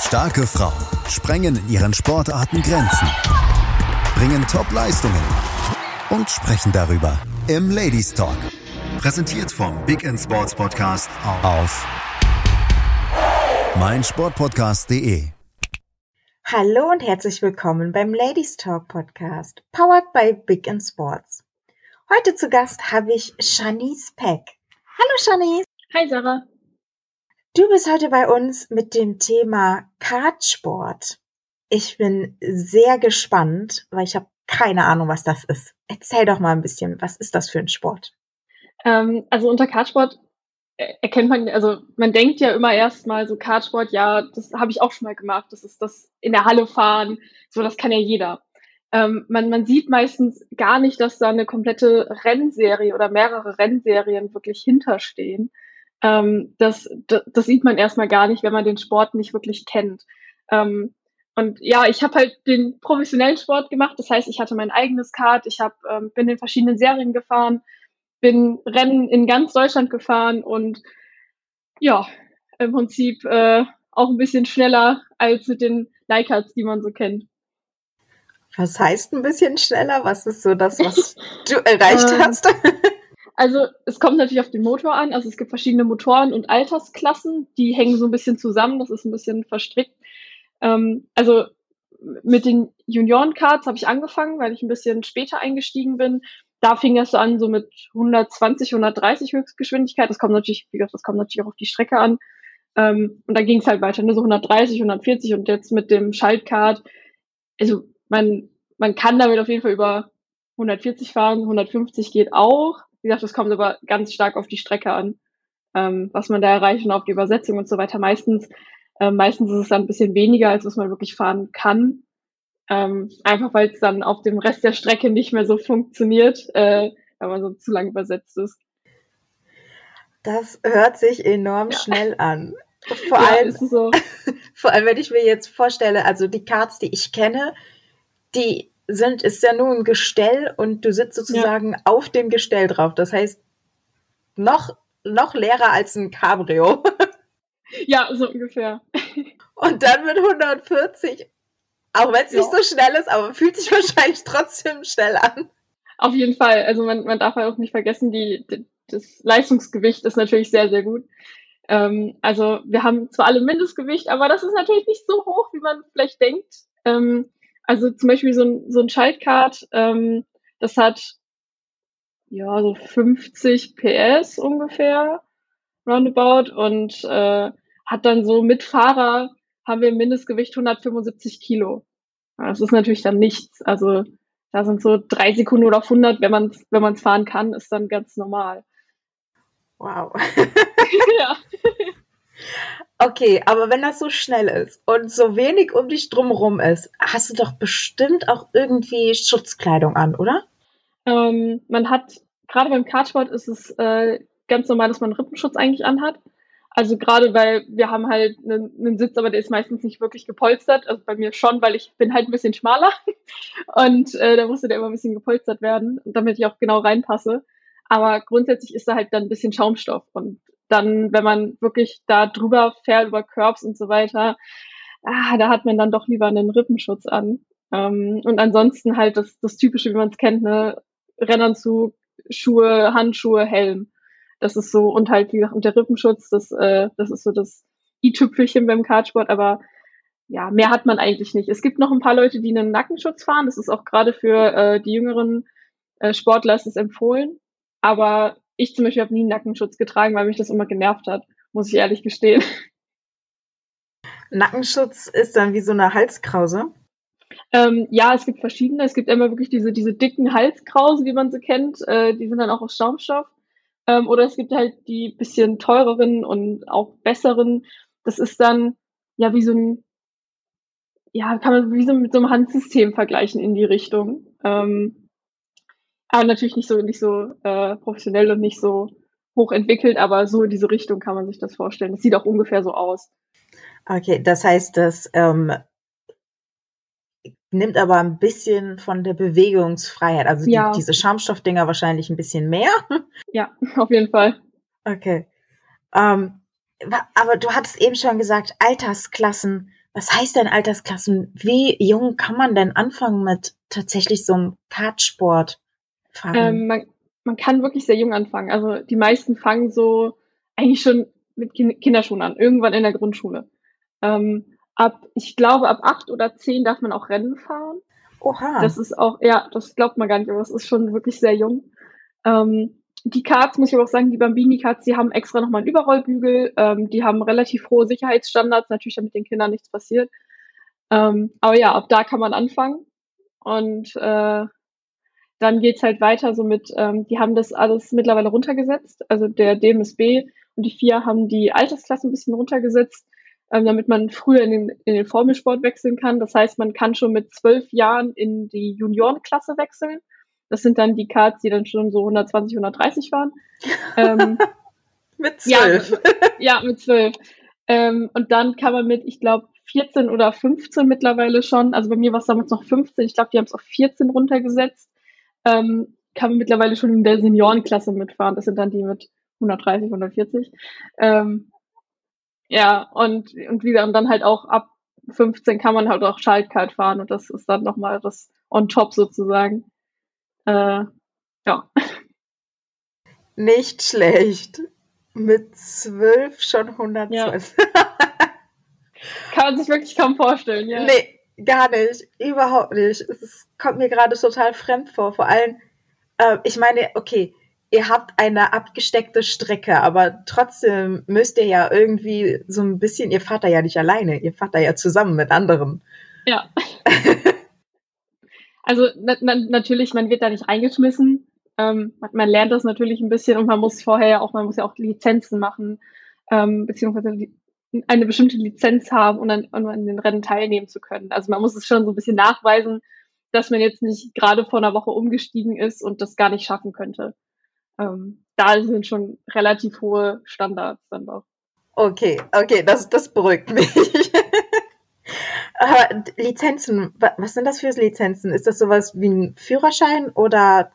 Starke Frauen sprengen in ihren Sportarten Grenzen, bringen Top-Leistungen und sprechen darüber im Ladies Talk. Präsentiert vom Big End Sports Podcast auf meinsportpodcast.de. Hallo und herzlich willkommen beim Ladies Talk Podcast, powered by Big End Sports. Heute zu Gast habe ich Shanice Peck. Hallo Shanice. Hi Sarah. Du bist heute bei uns mit dem Thema Kartsport. Ich bin sehr gespannt, weil ich habe keine Ahnung, was das ist. Erzähl doch mal ein bisschen, was ist das für ein Sport? Ähm, also unter Kartsport äh, erkennt man, also man denkt ja immer erstmal so Kartsport, ja, das habe ich auch schon mal gemacht, das ist das in der Halle fahren, so das kann ja jeder. Ähm, man, man sieht meistens gar nicht, dass da eine komplette Rennserie oder mehrere Rennserien wirklich hinterstehen. Ähm, das, das, das sieht man erstmal gar nicht, wenn man den Sport nicht wirklich kennt. Ähm, und ja, ich habe halt den professionellen Sport gemacht. Das heißt, ich hatte mein eigenes Kart, ich hab, ähm, bin in verschiedenen Serien gefahren, bin Rennen in ganz Deutschland gefahren und ja, im Prinzip äh, auch ein bisschen schneller als mit den Leicards, die man so kennt. Was heißt ein bisschen schneller? Was ist so das, was du erreicht ähm, hast? Also es kommt natürlich auf den Motor an. Also es gibt verschiedene Motoren und Altersklassen, die hängen so ein bisschen zusammen. Das ist ein bisschen verstrickt. Ähm, also mit den Junioren-Cards habe ich angefangen, weil ich ein bisschen später eingestiegen bin. Da fing es an, so mit 120, 130 Höchstgeschwindigkeit. Das kommt natürlich, wie gesagt, das kommt natürlich auch auf die Strecke an. Ähm, und dann ging es halt weiter, ne, so 130, 140 und jetzt mit dem Schaltkart. Also man, man kann damit auf jeden Fall über 140 fahren, 150 geht auch. Wie gesagt, das kommt aber ganz stark auf die Strecke an, ähm, was man da erreicht und auf die Übersetzung und so weiter. Meistens, äh, meistens ist es dann ein bisschen weniger, als was man wirklich fahren kann. Ähm, einfach weil es dann auf dem Rest der Strecke nicht mehr so funktioniert, äh, wenn man so zu lang übersetzt ist. Das hört sich enorm ja. schnell an. Vor, ja, allem, so. vor allem, wenn ich mir jetzt vorstelle, also die Cards, die ich kenne, die sind, ist ja nur ein Gestell und du sitzt sozusagen ja. auf dem Gestell drauf. Das heißt, noch, noch leerer als ein Cabrio. Ja, so ungefähr. Und dann mit 140, auch wenn es ja. nicht so schnell ist, aber fühlt sich wahrscheinlich trotzdem schnell an. Auf jeden Fall. Also man, man darf halt auch nicht vergessen, die, die das Leistungsgewicht ist natürlich sehr, sehr gut. Ähm, also wir haben zwar alle Mindestgewicht, aber das ist natürlich nicht so hoch, wie man vielleicht denkt. Ähm, also zum Beispiel so ein, so ein Schaltkart, ähm, das hat ja so 50 PS ungefähr roundabout und äh, hat dann so mit Fahrer haben wir ein Mindestgewicht 175 Kilo. Das ist natürlich dann nichts. Also da sind so drei Sekunden oder auf 100, wenn man es wenn man's fahren kann, ist dann ganz normal. Wow. Okay, aber wenn das so schnell ist und so wenig um dich drumherum ist, hast du doch bestimmt auch irgendwie Schutzkleidung an, oder? Ähm, man hat, gerade beim Kartsport ist es äh, ganz normal, dass man Rippenschutz eigentlich anhat. Also gerade weil wir haben halt einen, einen, Sitz, aber der ist meistens nicht wirklich gepolstert. Also bei mir schon, weil ich bin halt ein bisschen schmaler und äh, da musste der immer ein bisschen gepolstert werden, damit ich auch genau reinpasse. Aber grundsätzlich ist da halt dann ein bisschen Schaumstoff und dann, wenn man wirklich da drüber fährt, über Curbs und so weiter, ah, da hat man dann doch lieber einen Rippenschutz an. Ähm, und ansonsten halt das, das Typische, wie man es kennt, ne, Rennanzug, Schuhe, Handschuhe, Helm. Das ist so, und halt, wie gesagt, und der Rippenschutz, das, äh, das ist so das i-Tüpfelchen beim Kartsport, aber ja, mehr hat man eigentlich nicht. Es gibt noch ein paar Leute, die einen Nackenschutz fahren. Das ist auch gerade für äh, die jüngeren äh, Sportler ist es empfohlen. Aber ich zum Beispiel habe nie einen Nackenschutz getragen, weil mich das immer genervt hat, muss ich ehrlich gestehen. Nackenschutz ist dann wie so eine Halskrause? Ähm, ja, es gibt verschiedene. Es gibt immer wirklich diese, diese dicken Halskrause, wie man sie kennt. Äh, die sind dann auch aus Schaumstoff. Ähm, oder es gibt halt die bisschen teureren und auch besseren. Das ist dann ja wie so ein, ja, kann man wie so mit so einem Handsystem vergleichen in die Richtung. Ähm, aber natürlich nicht so, nicht so äh, professionell und nicht so hochentwickelt, aber so in diese Richtung kann man sich das vorstellen. Das sieht auch ungefähr so aus. Okay, das heißt, das ähm, nimmt aber ein bisschen von der Bewegungsfreiheit. Also ja. die, diese Schaumstoffdinger wahrscheinlich ein bisschen mehr. Ja, auf jeden Fall. Okay. Ähm, aber du hattest eben schon gesagt, Altersklassen. was heißt denn Altersklassen? Wie jung kann man denn anfangen mit tatsächlich so einem Kartsport? Ähm, man, man kann wirklich sehr jung anfangen. Also die meisten fangen so eigentlich schon mit Kinderschuhen an, irgendwann in der Grundschule. Ähm, ab, ich glaube, ab acht oder zehn darf man auch Rennen fahren. Oha. Das ist auch, ja, das glaubt man gar nicht, aber es ist schon wirklich sehr jung. Ähm, die Karts, muss ich aber auch sagen, die Bambini-Karts, die haben extra nochmal einen Überrollbügel, ähm, die haben relativ hohe Sicherheitsstandards, natürlich damit den Kindern nichts passiert. Ähm, aber ja, ab da kann man anfangen. Und äh, dann geht's halt weiter so mit, ähm, die haben das alles mittlerweile runtergesetzt. Also der DMSB und die vier haben die Altersklasse ein bisschen runtergesetzt, ähm, damit man früher in den, in den Formelsport wechseln kann. Das heißt, man kann schon mit zwölf Jahren in die Juniorenklasse wechseln. Das sind dann die Cards, die dann schon so 120, 130 waren. ähm, mit zwölf. Ja, ja, mit zwölf. Ähm, und dann kann man mit, ich glaube, 14 oder 15 mittlerweile schon, also bei mir war es damals noch 15, ich glaube, die haben es auf 14 runtergesetzt, ähm, kann man mittlerweile schon in der Seniorenklasse mitfahren. Das sind dann die mit 130, 140. Ähm, ja, und, und wie dann halt auch ab 15 kann man halt auch Schaltkart fahren und das ist dann nochmal das on top sozusagen. Äh, ja. Nicht schlecht. Mit 12 schon 112. Ja. kann man sich wirklich kaum vorstellen, ja. Nee, gar nicht. Überhaupt nicht. Es kommt mir gerade total fremd vor. Vor allem, äh, ich meine, okay, ihr habt eine abgesteckte Strecke, aber trotzdem müsst ihr ja irgendwie so ein bisschen, ihr fahrt da ja nicht alleine, ihr fahrt da ja zusammen mit anderen. Ja. also na, na, natürlich, man wird da nicht eingeschmissen. Ähm, man, man, lernt das natürlich ein bisschen und man muss vorher auch, man muss ja auch Lizenzen machen, ähm, beziehungsweise eine bestimmte Lizenz haben, um dann um an den Rennen teilnehmen zu können. Also man muss es schon so ein bisschen nachweisen, dass man jetzt nicht gerade vor einer Woche umgestiegen ist und das gar nicht schaffen könnte ähm, da sind schon relativ hohe Standards dann doch. Okay, okay, das, das beruhigt mich. Aber Lizenzen, was sind das für Lizenzen? Ist das sowas wie ein Führerschein oder?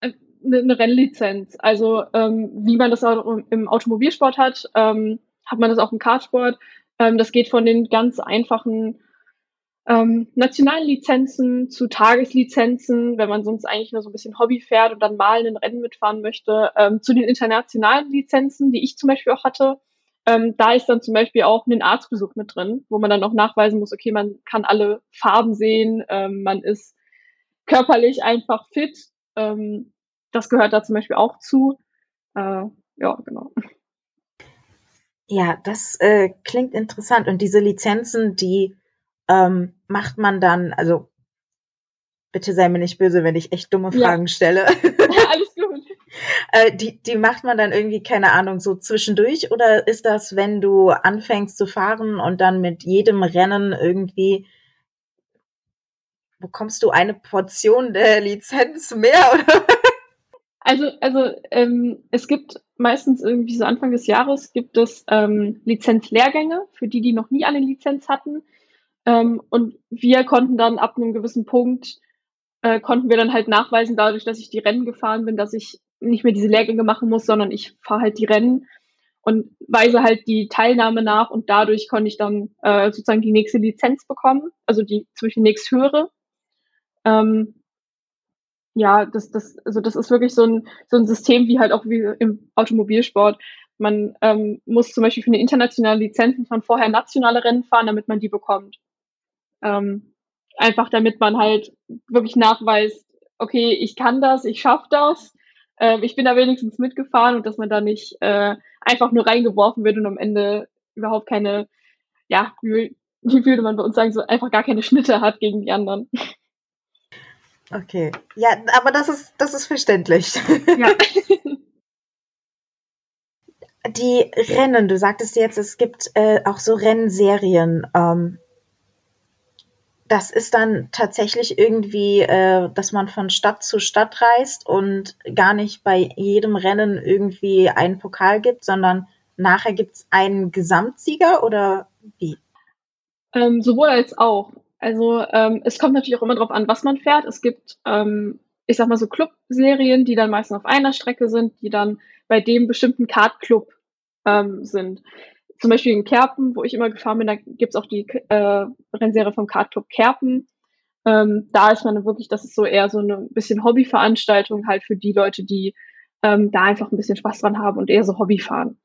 Eine, eine Rennlizenz. Also ähm, wie man das auch im Automobilsport hat, ähm, hat man das auch im Kartsport. Ähm, das geht von den ganz einfachen ähm, nationalen Lizenzen zu Tageslizenzen, wenn man sonst eigentlich nur so ein bisschen Hobby fährt und dann mal ein Rennen mitfahren möchte, ähm, zu den internationalen Lizenzen, die ich zum Beispiel auch hatte. Ähm, da ist dann zum Beispiel auch ein Arztbesuch mit drin, wo man dann auch nachweisen muss, okay, man kann alle Farben sehen, ähm, man ist körperlich einfach fit. Ähm, das gehört da zum Beispiel auch zu. Äh, ja, genau. Ja, das äh, klingt interessant. Und diese Lizenzen, die ähm, macht man dann, also bitte sei mir nicht böse, wenn ich echt dumme Fragen ja. stelle. alles gut. äh, die, die macht man dann irgendwie, keine Ahnung, so zwischendurch oder ist das, wenn du anfängst zu fahren und dann mit jedem Rennen irgendwie bekommst du eine Portion der Lizenz mehr oder? Also, also ähm, es gibt meistens irgendwie so Anfang des Jahres gibt es ähm, Lizenzlehrgänge für die, die noch nie eine Lizenz hatten. Ähm, und wir konnten dann ab einem gewissen Punkt, äh, konnten wir dann halt nachweisen, dadurch, dass ich die Rennen gefahren bin, dass ich nicht mehr diese Lehrgänge machen muss, sondern ich fahre halt die Rennen und weise halt die Teilnahme nach und dadurch konnte ich dann äh, sozusagen die nächste Lizenz bekommen, also die zwischen nächst höhere. Ähm, ja, das, das, also das ist wirklich so ein, so ein System wie halt auch wie im Automobilsport. Man ähm, muss zum Beispiel für eine internationale Lizenzen von vorher nationale Rennen fahren, damit man die bekommt. Ähm, einfach damit man halt wirklich nachweist, okay, ich kann das, ich schaffe das, äh, ich bin da wenigstens mitgefahren und dass man da nicht äh, einfach nur reingeworfen wird und am Ende überhaupt keine, ja, wie, wie würde man bei uns sagen, so einfach gar keine Schnitte hat gegen die anderen. Okay, ja, aber das ist, das ist verständlich. Ja. Die Rennen, du sagtest jetzt, es gibt äh, auch so Rennserien. Ähm, das ist dann tatsächlich irgendwie, äh, dass man von Stadt zu Stadt reist und gar nicht bei jedem Rennen irgendwie einen Pokal gibt, sondern nachher gibt es einen Gesamtsieger oder wie? Ähm, sowohl als auch. Also ähm, es kommt natürlich auch immer darauf an, was man fährt. Es gibt, ähm, ich sag mal so Club-Serien, die dann meistens auf einer Strecke sind, die dann bei dem bestimmten Kart-Club ähm, sind zum Beispiel in Kerpen, wo ich immer gefahren bin, da gibt's auch die äh, Rennserie vom Kartclub Kerpen. Ähm, da ist man wirklich, das ist so eher so eine bisschen Hobbyveranstaltung halt für die Leute, die ähm, da einfach ein bisschen Spaß dran haben und eher so Hobby fahren.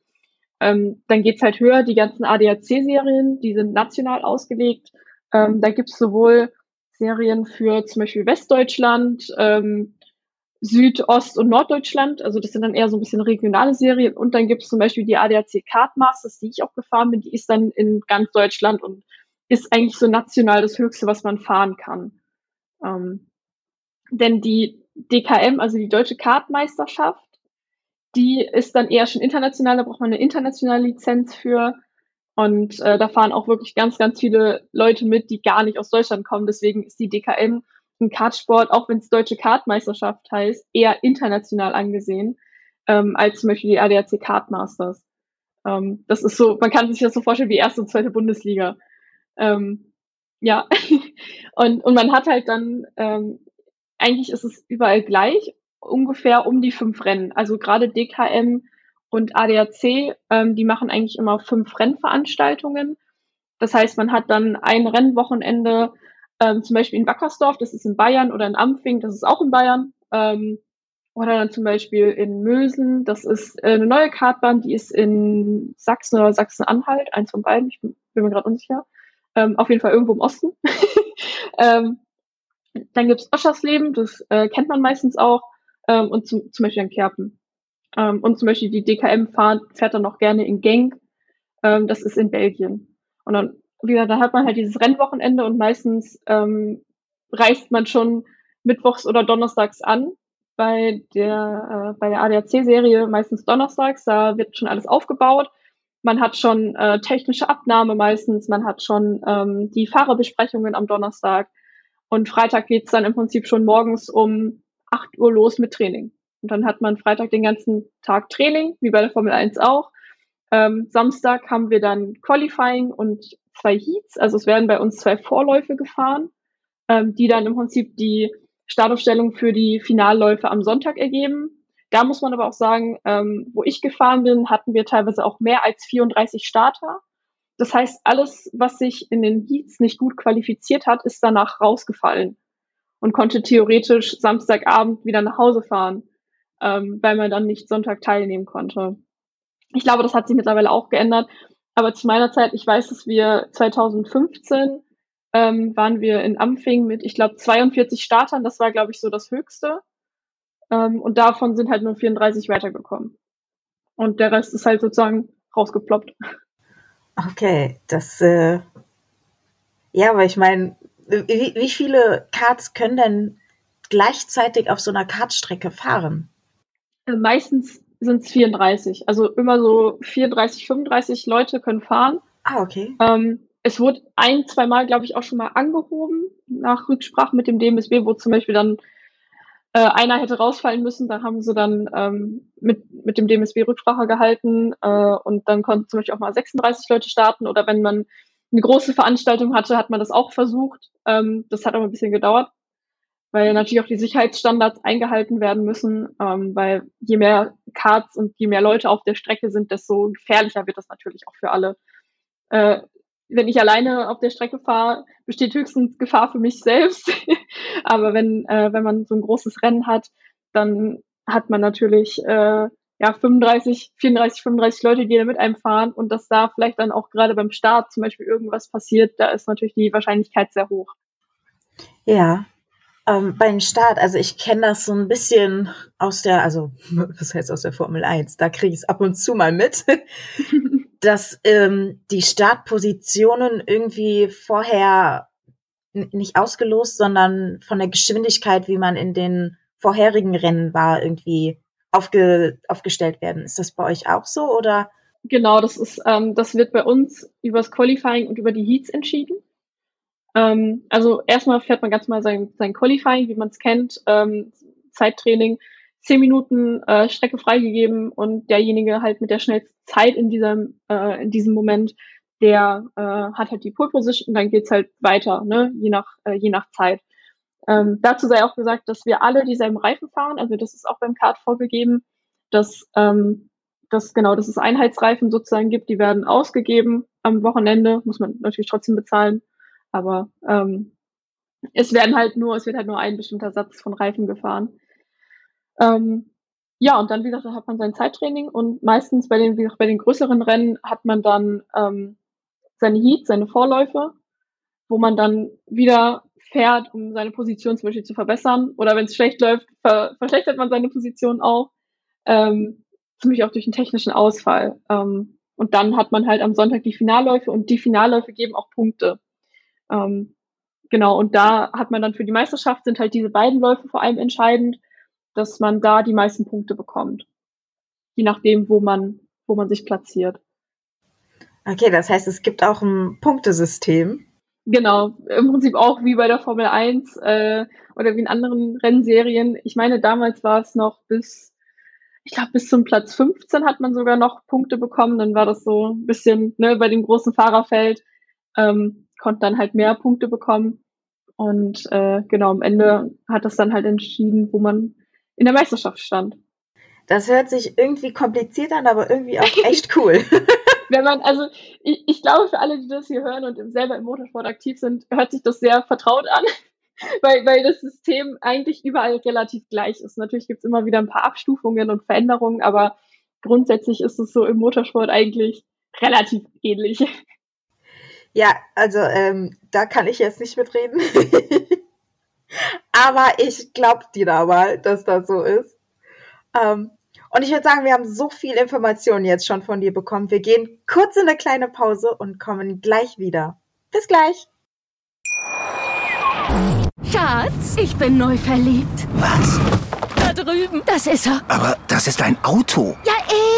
Ähm, dann geht's halt höher, die ganzen ADAC-Serien, die sind national ausgelegt. Ähm, da gibt's sowohl Serien für zum Beispiel Westdeutschland, ähm, Süd-, Ost- und Norddeutschland. Also das sind dann eher so ein bisschen regionale Serien. Und dann gibt es zum Beispiel die ADAC Kartmasters, die ich auch gefahren bin. Die ist dann in ganz Deutschland und ist eigentlich so national das Höchste, was man fahren kann. Ähm, denn die DKM, also die Deutsche Kartmeisterschaft, die ist dann eher schon international. Da braucht man eine internationale Lizenz für. Und äh, da fahren auch wirklich ganz, ganz viele Leute mit, die gar nicht aus Deutschland kommen. Deswegen ist die DKM im Kartsport, auch wenn es deutsche Kartmeisterschaft heißt, eher international angesehen ähm, als zum Beispiel die ADAC Kartmasters. Ähm, das ist so, man kann sich das so vorstellen wie erste und zweite Bundesliga. Ähm, ja, und, und man hat halt dann, ähm, eigentlich ist es überall gleich, ungefähr um die fünf Rennen. Also gerade DKM und ADAC, ähm, die machen eigentlich immer fünf Rennveranstaltungen. Das heißt, man hat dann ein Rennwochenende ähm, zum Beispiel in Wackersdorf, das ist in Bayern, oder in Ampfing, das ist auch in Bayern. Ähm, oder dann zum Beispiel in Mösen, das ist äh, eine neue Kartbahn, die ist in Sachsen oder Sachsen-Anhalt, eins von beiden, ich bin, bin mir gerade unsicher. Ähm, auf jeden Fall irgendwo im Osten. ähm, dann gibt's Oschersleben, das äh, kennt man meistens auch, ähm, und zum, zum Beispiel in Kerpen. Ähm, und zum Beispiel die DKM fahrt, fährt dann noch gerne in Genk, ähm, das ist in Belgien. Und dann wie gesagt, da hat man halt dieses Rennwochenende und meistens ähm, reist man schon mittwochs oder donnerstags an. Bei der, äh, bei der ADAC-Serie meistens donnerstags, da wird schon alles aufgebaut. Man hat schon äh, technische Abnahme meistens, man hat schon ähm, die Fahrerbesprechungen am Donnerstag. Und Freitag geht's dann im Prinzip schon morgens um 8 Uhr los mit Training. Und dann hat man Freitag den ganzen Tag Training, wie bei der Formel 1 auch. Ähm, Samstag haben wir dann Qualifying und zwei Heats. Also es werden bei uns zwei Vorläufe gefahren, ähm, die dann im Prinzip die Startaufstellung für die Finalläufe am Sonntag ergeben. Da muss man aber auch sagen, ähm, wo ich gefahren bin, hatten wir teilweise auch mehr als 34 Starter. Das heißt, alles, was sich in den Heats nicht gut qualifiziert hat, ist danach rausgefallen und konnte theoretisch Samstagabend wieder nach Hause fahren, ähm, weil man dann nicht Sonntag teilnehmen konnte. Ich glaube, das hat sich mittlerweile auch geändert. Aber zu meiner Zeit, ich weiß, dass wir 2015 ähm, waren wir in Ampfing mit, ich glaube, 42 Startern. Das war, glaube ich, so das Höchste. Ähm, und davon sind halt nur 34 weitergekommen. Und der Rest ist halt sozusagen rausgeploppt. Okay, das, äh, ja, aber ich meine, wie, wie viele Karts können denn gleichzeitig auf so einer Kartstrecke fahren? Äh, meistens sind es 34. Also immer so 34, 35 Leute können fahren. Ah, okay. Ähm, es wurde ein, zwei Mal, glaube ich, auch schon mal angehoben nach Rücksprache mit dem DMSB, wo zum Beispiel dann äh, einer hätte rausfallen müssen. Da haben sie dann ähm, mit, mit dem DMSB Rücksprache gehalten äh, und dann konnten zum Beispiel auch mal 36 Leute starten. Oder wenn man eine große Veranstaltung hatte, hat man das auch versucht. Ähm, das hat aber ein bisschen gedauert weil natürlich auch die Sicherheitsstandards eingehalten werden müssen, ähm, weil je mehr Karts und je mehr Leute auf der Strecke sind, desto gefährlicher wird das natürlich auch für alle. Äh, wenn ich alleine auf der Strecke fahre, besteht höchstens Gefahr für mich selbst. Aber wenn, äh, wenn man so ein großes Rennen hat, dann hat man natürlich äh, ja 35, 34, 35 Leute, die da mit einem fahren und dass da vielleicht dann auch gerade beim Start zum Beispiel irgendwas passiert, da ist natürlich die Wahrscheinlichkeit sehr hoch. Ja, ähm, beim Start, also ich kenne das so ein bisschen aus der, also was heißt aus der Formel 1, da kriege ich es ab und zu mal mit, dass ähm, die Startpositionen irgendwie vorher nicht ausgelost, sondern von der Geschwindigkeit, wie man in den vorherigen Rennen war, irgendwie aufge, aufgestellt werden. Ist das bei euch auch so oder? Genau, das ist, ähm, das wird bei uns übers Qualifying und über die Heats entschieden. Ähm, also erstmal fährt man ganz mal sein, sein Qualifying, wie man es kennt, ähm, Zeittraining, zehn Minuten äh, Strecke freigegeben und derjenige halt mit der schnellsten Zeit in diesem, äh, in diesem Moment, der äh, hat halt die Pole Position dann geht's halt weiter, ne, je nach, äh, je nach Zeit. Ähm, dazu sei auch gesagt, dass wir alle dieselben Reifen fahren, also das ist auch beim Kart vorgegeben, dass ähm, dass genau, dass es Einheitsreifen sozusagen gibt, die werden ausgegeben am Wochenende, muss man natürlich trotzdem bezahlen, aber ähm, es werden halt nur, es wird halt nur ein bestimmter Satz von Reifen gefahren. Ähm, ja, und dann, wie gesagt, hat man sein Zeittraining und meistens bei den, wie gesagt, bei den größeren Rennen hat man dann ähm, seine Heats, seine Vorläufe, wo man dann wieder fährt, um seine Position zum Beispiel zu verbessern. Oder wenn es schlecht läuft, ver verschlechtert man seine Position auch. Ähm, ziemlich auch durch einen technischen Ausfall. Ähm, und dann hat man halt am Sonntag die Finalläufe und die Finalläufe geben auch Punkte. Ähm, genau, und da hat man dann für die Meisterschaft sind halt diese beiden Läufe vor allem entscheidend, dass man da die meisten Punkte bekommt. Je nachdem, wo man, wo man sich platziert. Okay, das heißt, es gibt auch ein Punktesystem. Genau, im Prinzip auch wie bei der Formel 1 äh, oder wie in anderen Rennserien. Ich meine, damals war es noch bis, ich glaube, bis zum Platz 15 hat man sogar noch Punkte bekommen. Dann war das so ein bisschen ne, bei dem großen Fahrerfeld, ähm, konnte dann halt mehr Punkte bekommen. Und äh, genau, am Ende hat das dann halt entschieden, wo man in der Meisterschaft stand. Das hört sich irgendwie kompliziert an, aber irgendwie auch echt cool. Wenn man, also ich, ich glaube, für alle, die das hier hören und selber im Motorsport aktiv sind, hört sich das sehr vertraut an, weil, weil das System eigentlich überall relativ gleich ist. Natürlich gibt es immer wieder ein paar Abstufungen und Veränderungen, aber grundsätzlich ist es so im Motorsport eigentlich relativ ähnlich. Ja, also ähm, da kann ich jetzt nicht mitreden. Aber ich glaube dir da mal, dass das so ist. Ähm, und ich würde sagen, wir haben so viel Informationen jetzt schon von dir bekommen. Wir gehen kurz in eine kleine Pause und kommen gleich wieder. Bis gleich. Schatz, ich bin neu verliebt. Was? Da drüben. Das ist er. Aber das ist ein Auto. Ja,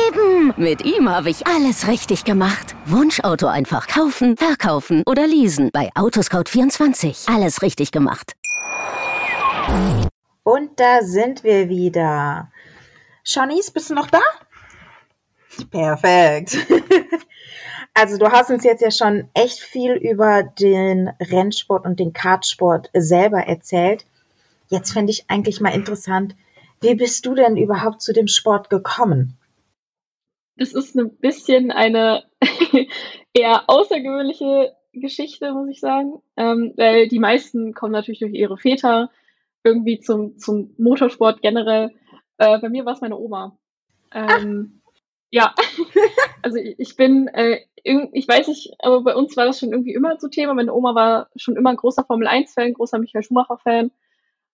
eben. Mit ihm habe ich alles richtig gemacht. Wunschauto einfach kaufen, verkaufen oder leasen. Bei Autoscout24. Alles richtig gemacht. Und da sind wir wieder. Shawnies, bist du noch da? Perfekt. also du hast uns jetzt ja schon echt viel über den Rennsport und den Kartsport selber erzählt. Jetzt fände ich eigentlich mal interessant, wie bist du denn überhaupt zu dem Sport gekommen? Das ist ein bisschen eine eher außergewöhnliche Geschichte, muss ich sagen. Ähm, weil die meisten kommen natürlich durch ihre Väter irgendwie zum, zum Motorsport generell. Äh, bei mir war es meine Oma. Ähm, ja, also ich bin, äh, ich weiß nicht, aber bei uns war das schon irgendwie immer so Thema. Meine Oma war schon immer ein großer Formel 1-Fan, großer Michael Schumacher-Fan.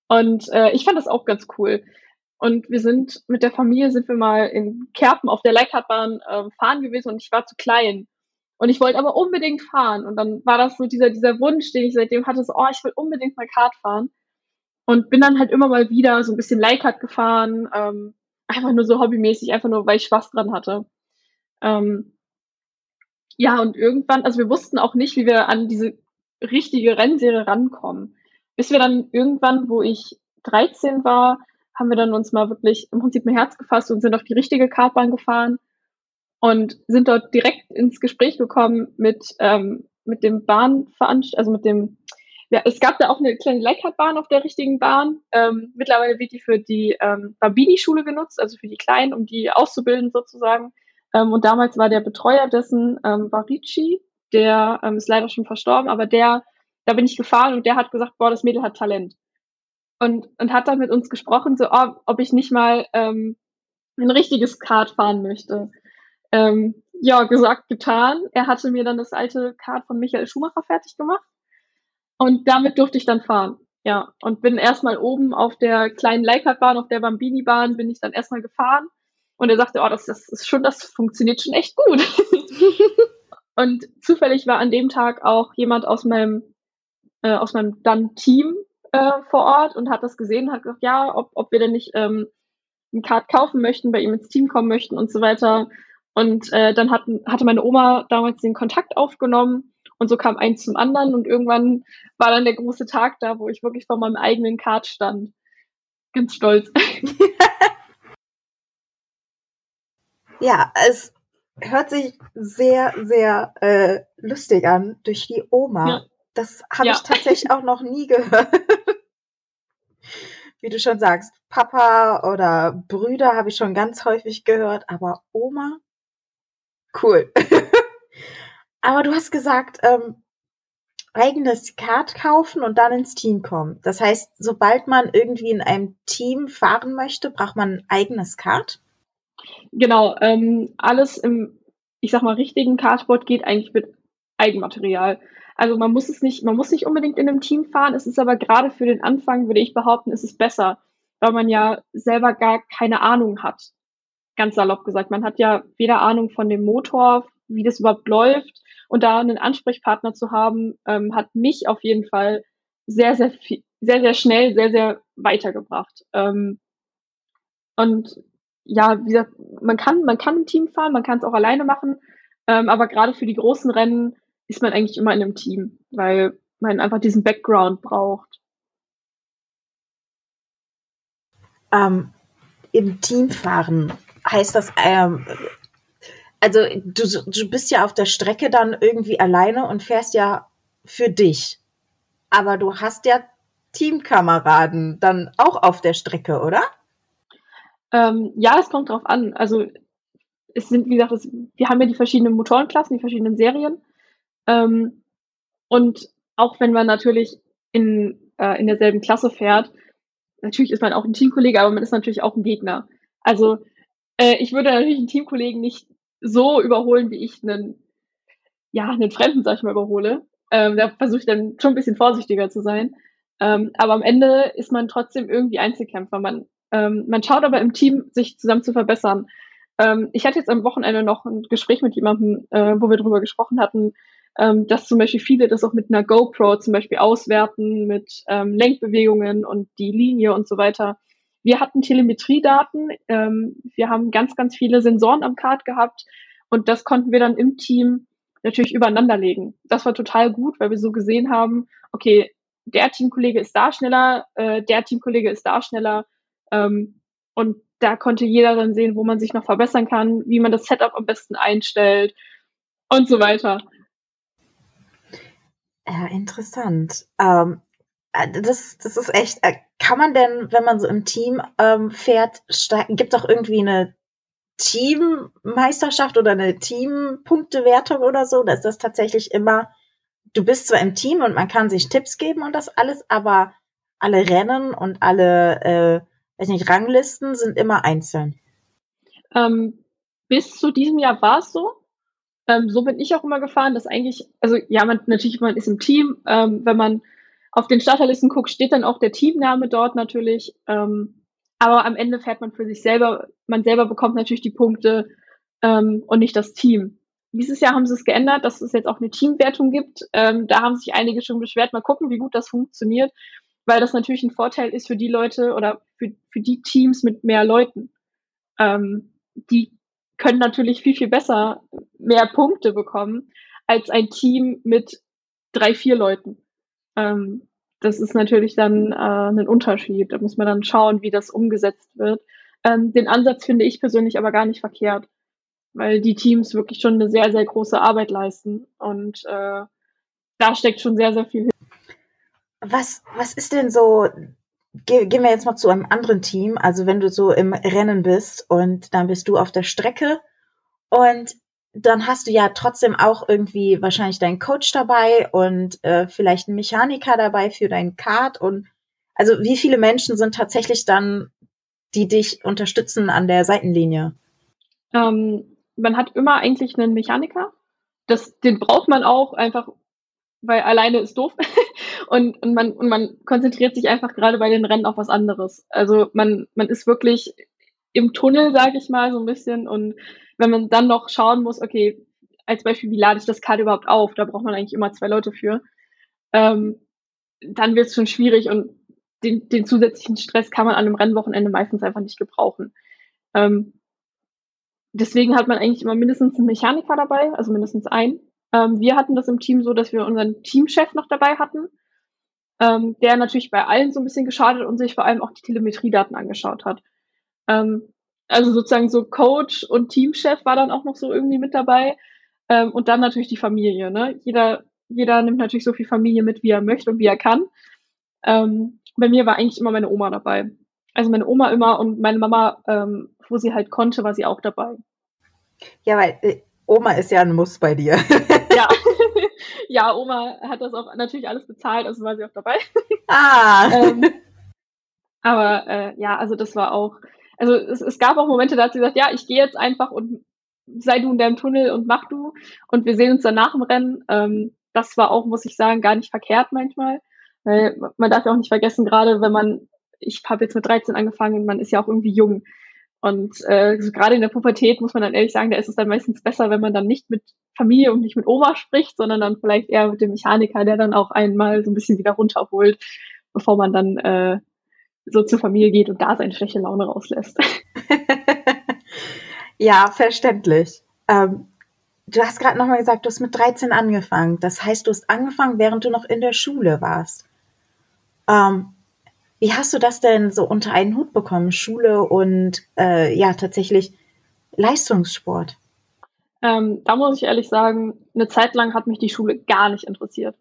Und äh, ich fand das auch ganz cool. Und wir sind mit der Familie sind wir mal in Kerpen auf der Leichhardtbahn äh, fahren gewesen und ich war zu klein. Und ich wollte aber unbedingt fahren. Und dann war das so dieser, dieser Wunsch, den ich seitdem hatte, so, oh, ich will unbedingt mal Kart fahren. Und bin dann halt immer mal wieder so ein bisschen Leichhardt gefahren, ähm, einfach nur so hobbymäßig, einfach nur, weil ich Spaß dran hatte. Ähm, ja, und irgendwann, also wir wussten auch nicht, wie wir an diese richtige Rennserie rankommen. Bis wir dann irgendwann, wo ich 13 war, haben wir dann uns mal wirklich im Prinzip ein Herz gefasst und sind auf die richtige Kartbahn gefahren und sind dort direkt ins Gespräch gekommen mit, ähm, mit dem Bahnveranst also mit dem ja, es gab da auch eine kleine Leichhardtbahn auf der richtigen Bahn. Ähm, mittlerweile wird die für die ähm, Bambini-Schule genutzt, also für die Kleinen, um die auszubilden sozusagen. Ähm, und damals war der Betreuer dessen ähm, war Ricci, der ähm, ist leider schon verstorben, aber der, da bin ich gefahren und der hat gesagt, boah, das Mädel hat Talent. Und, und hat dann mit uns gesprochen, so, oh, ob ich nicht mal ähm, ein richtiges Kart fahren möchte. Ähm, ja, gesagt, getan. Er hatte mir dann das alte Kart von Michael Schumacher fertig gemacht und damit durfte ich dann fahren. Ja, und bin erstmal oben auf der kleinen Leichhardtbahn, auf der Bambini-Bahn, bin ich dann erstmal gefahren. Und er sagte, oh, das, das ist schon, das funktioniert schon echt gut. und zufällig war an dem Tag auch jemand aus meinem, äh, aus meinem dann Team äh, vor Ort und hat das gesehen, hat gesagt, ja, ob, ob wir denn nicht ähm, ein Card kaufen möchten, bei ihm ins Team kommen möchten und so weiter. Und äh, dann hat, hatte meine Oma damals den Kontakt aufgenommen und so kam eins zum anderen und irgendwann war dann der große Tag da, wo ich wirklich vor meinem eigenen Kart stand. Ganz stolz. ja, es hört sich sehr, sehr äh, lustig an durch die Oma. Ja. Das habe ja. ich tatsächlich auch noch nie gehört. wie du schon sagst, Papa oder Brüder habe ich schon ganz häufig gehört, aber Oma? Cool. aber du hast gesagt, ähm, eigenes Kart kaufen und dann ins Team kommen. Das heißt, sobald man irgendwie in einem Team fahren möchte, braucht man ein eigenes Kart? Genau, ähm, alles im, ich sag mal, richtigen Kartsport geht eigentlich mit Eigenmaterial. Also man muss es nicht, man muss nicht unbedingt in einem Team fahren. Es ist aber gerade für den Anfang, würde ich behaupten, ist es besser, weil man ja selber gar keine Ahnung hat. Ganz salopp gesagt. Man hat ja weder Ahnung von dem Motor, wie das überhaupt läuft. Und da einen Ansprechpartner zu haben, ähm, hat mich auf jeden Fall sehr, sehr viel, sehr, sehr schnell, sehr, sehr weitergebracht. Ähm, und ja, wie gesagt, man kann, man kann im Team fahren, man kann es auch alleine machen, ähm, aber gerade für die großen Rennen ist man eigentlich immer in einem Team, weil man einfach diesen Background braucht. Ähm, Im Team fahren heißt das, ähm, also du, du bist ja auf der Strecke dann irgendwie alleine und fährst ja für dich. Aber du hast ja Teamkameraden dann auch auf der Strecke, oder? Ähm, ja, es kommt drauf an. Also es sind, wie gesagt, es, wir haben ja die verschiedenen Motorenklassen, die verschiedenen Serien. Ähm, und auch wenn man natürlich in, äh, in derselben Klasse fährt, natürlich ist man auch ein Teamkollege, aber man ist natürlich auch ein Gegner. Also äh, ich würde natürlich einen Teamkollegen nicht so überholen, wie ich einen, ja, einen Fremden, sag ich mal, überhole. Ähm, da versuche ich dann schon ein bisschen vorsichtiger zu sein. Ähm, aber am Ende ist man trotzdem irgendwie Einzelkämpfer. Man, ähm, man schaut aber im Team, sich zusammen zu verbessern. Ähm, ich hatte jetzt am Wochenende noch ein Gespräch mit jemandem, äh, wo wir darüber gesprochen hatten, ähm, dass zum Beispiel viele das auch mit einer GoPro zum Beispiel auswerten, mit ähm, Lenkbewegungen und die Linie und so weiter. Wir hatten Telemetriedaten, ähm, wir haben ganz, ganz viele Sensoren am Kart gehabt und das konnten wir dann im Team natürlich übereinander legen. Das war total gut, weil wir so gesehen haben, okay, der Teamkollege ist da schneller, äh, der Teamkollege ist da schneller ähm, und da konnte jeder dann sehen, wo man sich noch verbessern kann, wie man das Setup am besten einstellt und so weiter. Ja, interessant. Ähm, äh, das, das ist echt. Äh, kann man denn, wenn man so im Team ähm, fährt, gibt es auch irgendwie eine Teammeisterschaft oder eine Teampunktewertung oder so? Da ist das tatsächlich immer, du bist zwar im Team und man kann sich Tipps geben und das alles, aber alle Rennen und alle, äh, weiß nicht, Ranglisten sind immer einzeln. Ähm, bis zu diesem Jahr war es so. Ähm, so bin ich auch immer gefahren, dass eigentlich, also ja, man natürlich, man ist im Team. Ähm, wenn man auf den Starterlisten guckt, steht dann auch der Teamname dort natürlich. Ähm, aber am Ende fährt man für sich selber, man selber bekommt natürlich die Punkte ähm, und nicht das Team. Dieses Jahr haben sie es geändert, dass es jetzt auch eine Teamwertung gibt. Ähm, da haben sich einige schon beschwert. Mal gucken, wie gut das funktioniert, weil das natürlich ein Vorteil ist für die Leute oder für, für die Teams mit mehr Leuten. Ähm, die können natürlich viel, viel besser mehr Punkte bekommen als ein Team mit drei, vier Leuten. Ähm, das ist natürlich dann äh, ein Unterschied. Da muss man dann schauen, wie das umgesetzt wird. Ähm, den Ansatz finde ich persönlich aber gar nicht verkehrt, weil die Teams wirklich schon eine sehr, sehr große Arbeit leisten und äh, da steckt schon sehr, sehr viel hin. Was, was ist denn so gehen wir jetzt mal zu einem anderen Team. Also wenn du so im Rennen bist und dann bist du auf der Strecke und dann hast du ja trotzdem auch irgendwie wahrscheinlich deinen Coach dabei und äh, vielleicht einen Mechaniker dabei für deinen Kart und also wie viele Menschen sind tatsächlich dann, die dich unterstützen an der Seitenlinie? Ähm, man hat immer eigentlich einen Mechaniker. Das, den braucht man auch einfach, weil alleine ist doof. und, und, man, und man konzentriert sich einfach gerade bei den Rennen auf was anderes. Also man, man ist wirklich im Tunnel, sage ich mal, so ein bisschen. Und wenn man dann noch schauen muss, okay, als Beispiel, wie lade ich das Kart überhaupt auf? Da braucht man eigentlich immer zwei Leute für. Ähm, dann wird es schon schwierig und den, den zusätzlichen Stress kann man an einem Rennwochenende meistens einfach nicht gebrauchen. Ähm, deswegen hat man eigentlich immer mindestens einen Mechaniker dabei, also mindestens einen. Ähm, wir hatten das im Team so, dass wir unseren Teamchef noch dabei hatten, ähm, der natürlich bei allen so ein bisschen geschadet und sich vor allem auch die Telemetriedaten angeschaut hat. Ähm, also sozusagen so Coach und Teamchef war dann auch noch so irgendwie mit dabei. Ähm, und dann natürlich die Familie. Ne? Jeder, jeder nimmt natürlich so viel Familie mit, wie er möchte und wie er kann. Ähm, bei mir war eigentlich immer meine Oma dabei. Also meine Oma immer und meine Mama, ähm, wo sie halt konnte, war sie auch dabei. Ja, weil äh, Oma ist ja ein Muss bei dir. ja. Oma hat das auch natürlich alles bezahlt, also war sie auch dabei. Ah. ähm, aber äh, ja, also das war auch, also es, es gab auch Momente, da hat sie gesagt, ja, ich gehe jetzt einfach und sei du in deinem Tunnel und mach du und wir sehen uns dann nach dem Rennen. Ähm, das war auch, muss ich sagen, gar nicht verkehrt manchmal. Weil man darf ja auch nicht vergessen, gerade wenn man, ich habe jetzt mit 13 angefangen und man ist ja auch irgendwie jung. Und äh, gerade in der Pubertät muss man dann ehrlich sagen, da ist es dann meistens besser, wenn man dann nicht mit Familie und nicht mit Oma spricht, sondern dann vielleicht eher mit dem Mechaniker, der dann auch einmal so ein bisschen wieder runterholt, bevor man dann äh, so zur Familie geht und da seine schlechte Laune rauslässt. ja, verständlich. Ähm, du hast gerade nochmal gesagt, du hast mit 13 angefangen. Das heißt, du hast angefangen, während du noch in der Schule warst. Ähm, wie hast du das denn so unter einen Hut bekommen? Schule und äh, ja, tatsächlich Leistungssport? Ähm, da muss ich ehrlich sagen, eine Zeit lang hat mich die Schule gar nicht interessiert.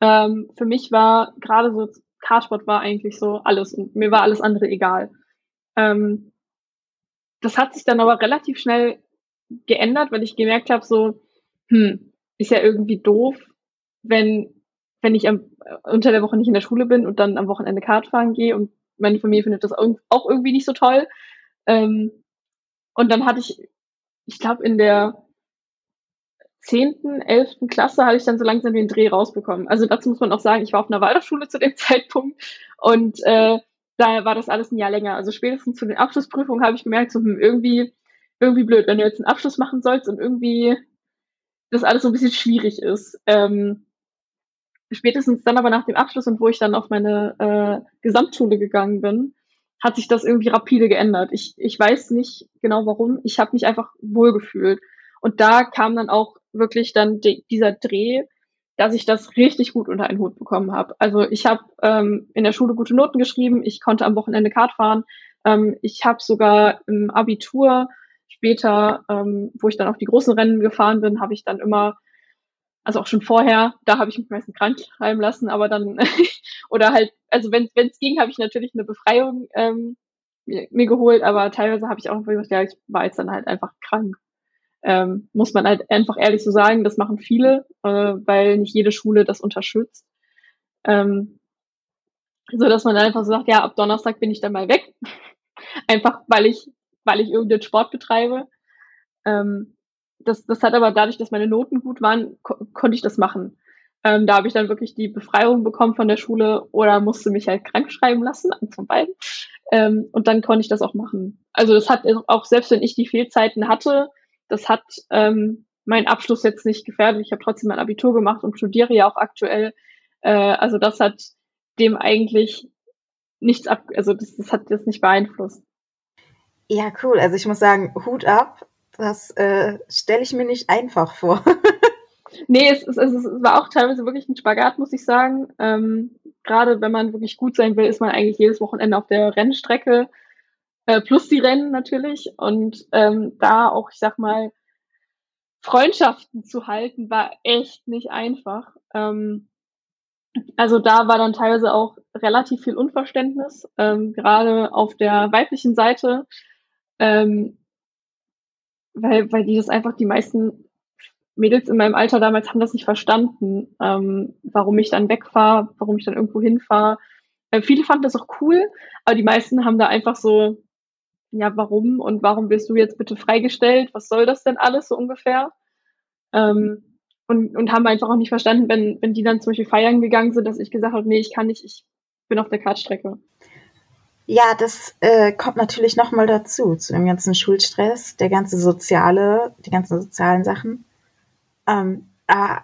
Ähm, für mich war gerade so Kartsport war eigentlich so alles und mir war alles andere egal. Ähm, das hat sich dann aber relativ schnell geändert, weil ich gemerkt habe, so, hm, ist ja irgendwie doof, wenn, wenn ich am, unter der Woche nicht in der Schule bin und dann am Wochenende Kart fahren gehe und meine Familie findet das auch irgendwie nicht so toll. Ähm, und dann hatte ich, ich glaube, in der zehnten, elften Klasse hatte ich dann so langsam den Dreh rausbekommen. Also dazu muss man auch sagen, ich war auf einer Waldorfschule zu dem Zeitpunkt und äh, da war das alles ein Jahr länger. Also spätestens zu den Abschlussprüfungen habe ich gemerkt, so hm, irgendwie, irgendwie blöd, wenn du jetzt einen Abschluss machen sollst und irgendwie das alles so ein bisschen schwierig ist. Ähm, spätestens dann aber nach dem Abschluss und wo ich dann auf meine äh, Gesamtschule gegangen bin, hat sich das irgendwie rapide geändert. Ich, ich weiß nicht genau warum. Ich habe mich einfach wohlgefühlt. Und da kam dann auch wirklich dann die, dieser Dreh, dass ich das richtig gut unter einen Hut bekommen habe. Also ich habe ähm, in der Schule gute Noten geschrieben, ich konnte am Wochenende Kart fahren, ähm, ich habe sogar im Abitur später, ähm, wo ich dann auf die großen Rennen gefahren bin, habe ich dann immer, also auch schon vorher, da habe ich mich meistens krank schreiben lassen, aber dann, oder halt, also wenn es ging, habe ich natürlich eine Befreiung ähm, mir, mir geholt, aber teilweise habe ich auch gesagt, ja, ich war jetzt dann halt einfach krank. Ähm, muss man halt einfach ehrlich so sagen, das machen viele, äh, weil nicht jede Schule das unterstützt. Ähm, so dass man einfach so sagt, ja, ab Donnerstag bin ich dann mal weg. einfach weil ich, weil ich irgendeinen Sport betreibe. Ähm, das, das hat aber dadurch, dass meine Noten gut waren, ko konnte ich das machen. Ähm, da habe ich dann wirklich die Befreiung bekommen von der Schule oder musste mich halt krank schreiben lassen, eins von beiden. Ähm, und dann konnte ich das auch machen. Also das hat auch, selbst wenn ich die Fehlzeiten hatte, das hat ähm, meinen Abschluss jetzt nicht gefährdet. Ich habe trotzdem mein Abitur gemacht und studiere ja auch aktuell. Äh, also das hat dem eigentlich nichts ab, also das, das hat das nicht beeinflusst. Ja, cool. Also ich muss sagen, Hut ab. Das äh, stelle ich mir nicht einfach vor. nee, es, es, es, war auch teilweise wirklich ein Spagat, muss ich sagen. Ähm, Gerade wenn man wirklich gut sein will, ist man eigentlich jedes Wochenende auf der Rennstrecke äh, plus die Rennen natürlich. Und ähm, da auch, ich sag mal, Freundschaften zu halten, war echt nicht einfach. Ähm, also da war dann teilweise auch relativ viel Unverständnis, ähm, gerade auf der weiblichen Seite, ähm, weil, weil die das einfach, die meisten Mädels in meinem Alter damals haben das nicht verstanden, ähm, warum ich dann wegfahre, warum ich dann irgendwo hinfahre. Äh, viele fanden das auch cool, aber die meisten haben da einfach so ja, warum und warum wirst du jetzt bitte freigestellt? Was soll das denn alles so ungefähr? Ähm, und, und haben einfach auch nicht verstanden, wenn, wenn die dann zum Beispiel feiern gegangen sind, dass ich gesagt habe, nee, ich kann nicht, ich bin auf der Kartstrecke. Ja, das äh, kommt natürlich nochmal dazu, zu dem ganzen Schulstress, der ganze soziale, die ganzen sozialen Sachen. Ähm, ah,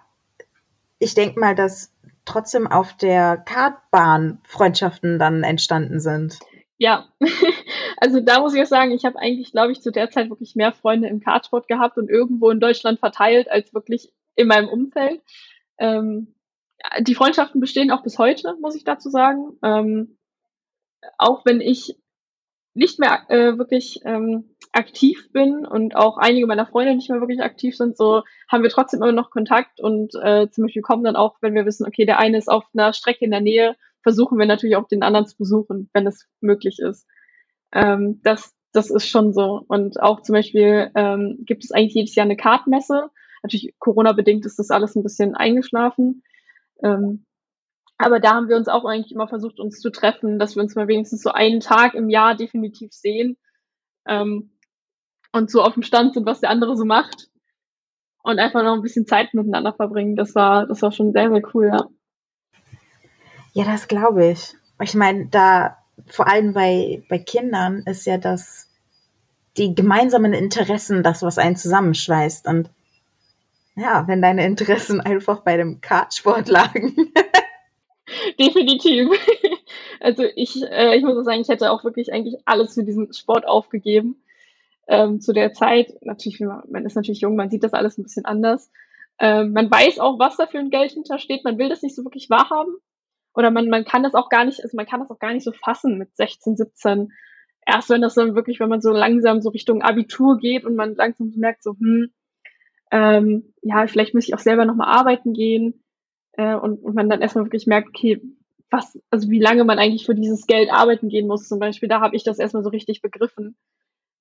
ich denke mal, dass trotzdem auf der Kartbahn Freundschaften dann entstanden sind. Ja, also da muss ich auch sagen, ich habe eigentlich, glaube ich, zu der Zeit wirklich mehr Freunde im Kartsport gehabt und irgendwo in Deutschland verteilt, als wirklich in meinem Umfeld. Ähm, die Freundschaften bestehen auch bis heute, muss ich dazu sagen. Ähm, auch wenn ich nicht mehr äh, wirklich ähm, aktiv bin und auch einige meiner Freunde nicht mehr wirklich aktiv sind, so haben wir trotzdem immer noch Kontakt und äh, zum Beispiel kommen dann auch, wenn wir wissen, okay, der eine ist auf einer Strecke in der Nähe, versuchen wir natürlich auch den anderen zu besuchen, wenn es möglich ist. Ähm, das, das ist schon so. Und auch zum Beispiel ähm, gibt es eigentlich jedes Jahr eine Kartmesse. Natürlich Corona-bedingt ist das alles ein bisschen eingeschlafen. Ähm, aber da haben wir uns auch eigentlich immer versucht, uns zu treffen, dass wir uns mal wenigstens so einen Tag im Jahr definitiv sehen ähm, und so auf dem Stand sind, was der andere so macht und einfach noch ein bisschen Zeit miteinander verbringen. Das war, das war schon sehr, sehr cool, ja. Ja, das glaube ich. Ich meine, da vor allem bei, bei Kindern ist ja das die gemeinsamen Interessen das, was einen zusammenschweißt. Und ja, wenn deine Interessen einfach bei dem Kartsport lagen. Definitiv. Also ich, äh, ich muss sagen, ich hätte auch wirklich eigentlich alles für diesen Sport aufgegeben. Ähm, zu der Zeit, natürlich, man ist natürlich jung, man sieht das alles ein bisschen anders. Ähm, man weiß auch, was da für ein Geld hintersteht. Man will das nicht so wirklich wahrhaben. Oder man, man kann das auch gar nicht, also man kann das auch gar nicht so fassen mit 16, 17. Erst wenn das dann wirklich, wenn man so langsam so Richtung Abitur geht und man langsam merkt, so, hm, ähm, ja, vielleicht muss ich auch selber nochmal arbeiten gehen äh, und, und man dann erstmal wirklich merkt, okay, was, also wie lange man eigentlich für dieses Geld arbeiten gehen muss, zum Beispiel, da habe ich das erstmal so richtig begriffen.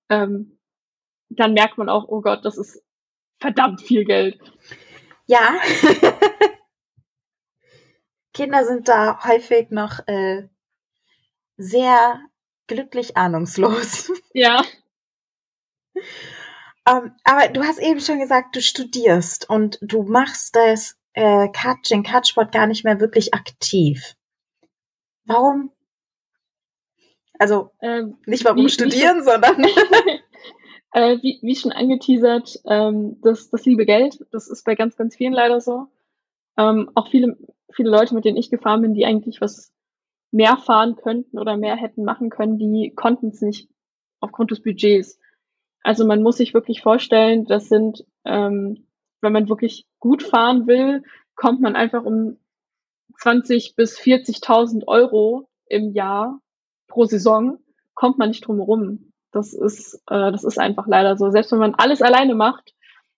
Ähm, dann merkt man auch, oh Gott, das ist verdammt viel Geld. Ja. Kinder sind da häufig noch äh, sehr glücklich ahnungslos. Ja. um, ähm, aber du hast eben schon gesagt, du studierst und du machst das äh, den Kartsport gar nicht mehr wirklich aktiv. Warum? Also ähm, nicht warum wie, studieren, wie sondern äh, wie, wie schon angeteasert, ähm, das, das liebe Geld, das ist bei ganz, ganz vielen leider so. Ähm, auch viele, viele Leute, mit denen ich gefahren bin, die eigentlich was mehr fahren könnten oder mehr hätten machen können, die konnten es nicht aufgrund des Budgets. Also man muss sich wirklich vorstellen, das sind, ähm, wenn man wirklich gut fahren will, kommt man einfach um 20 bis 40.000 Euro im Jahr pro Saison, kommt man nicht drum herum. Das ist, äh, das ist einfach leider so. Selbst wenn man alles alleine macht,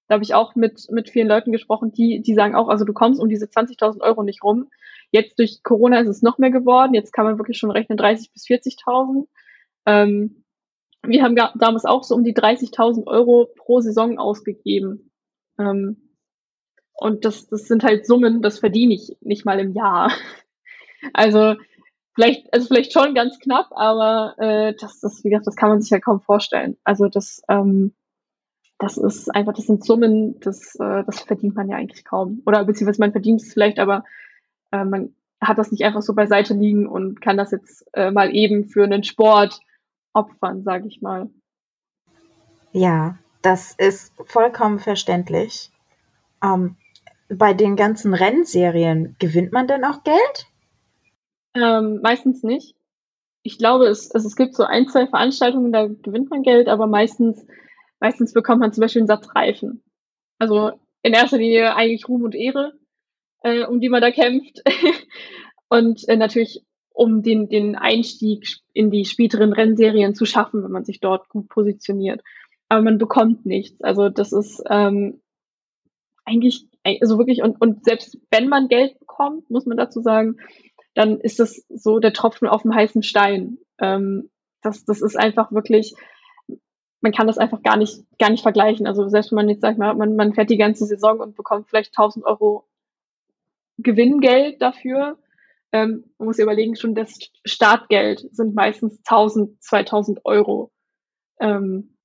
da habe ich auch mit, mit vielen Leuten gesprochen, die, die sagen auch, also du kommst um diese 20.000 Euro nicht rum. Jetzt durch Corona ist es noch mehr geworden. Jetzt kann man wirklich schon rechnen 30 bis 40.000. Ähm, wir haben damals auch so um die 30.000 Euro pro Saison ausgegeben. Ähm, und das, das sind halt Summen, das verdiene ich nicht mal im Jahr. Also vielleicht, also vielleicht schon ganz knapp, aber äh, das, das, wie gesagt, das kann man sich ja kaum vorstellen. Also das, ähm, das ist einfach, das sind Summen, das, äh, das verdient man ja eigentlich kaum. Oder beziehungsweise man verdient es vielleicht, aber äh, man hat das nicht einfach so beiseite liegen und kann das jetzt äh, mal eben für einen Sport opfern, sage ich mal. Ja, das ist vollkommen verständlich. Ähm, bei den ganzen Rennserien gewinnt man denn auch Geld? Ähm, meistens nicht. Ich glaube, es, es, es gibt so ein, zwei Veranstaltungen, da gewinnt man Geld, aber meistens, meistens bekommt man zum Beispiel einen Satz Reifen. Also in erster Linie eigentlich Ruhm und Ehre äh, um die man da kämpft. und äh, natürlich, um den, den Einstieg in die späteren Rennserien zu schaffen, wenn man sich dort gut positioniert. Aber man bekommt nichts. Also das ist ähm, eigentlich, also wirklich, und, und selbst wenn man Geld bekommt, muss man dazu sagen, dann ist das so der Tropfen auf dem heißen Stein. Ähm, das, das ist einfach wirklich, man kann das einfach gar nicht, gar nicht vergleichen. Also selbst wenn man jetzt sagt, man, man fährt die ganze Saison und bekommt vielleicht 1000 Euro Gewinngeld dafür. Ähm, man muss überlegen, schon das Startgeld sind meistens 1000, 2000 Euro. Ähm,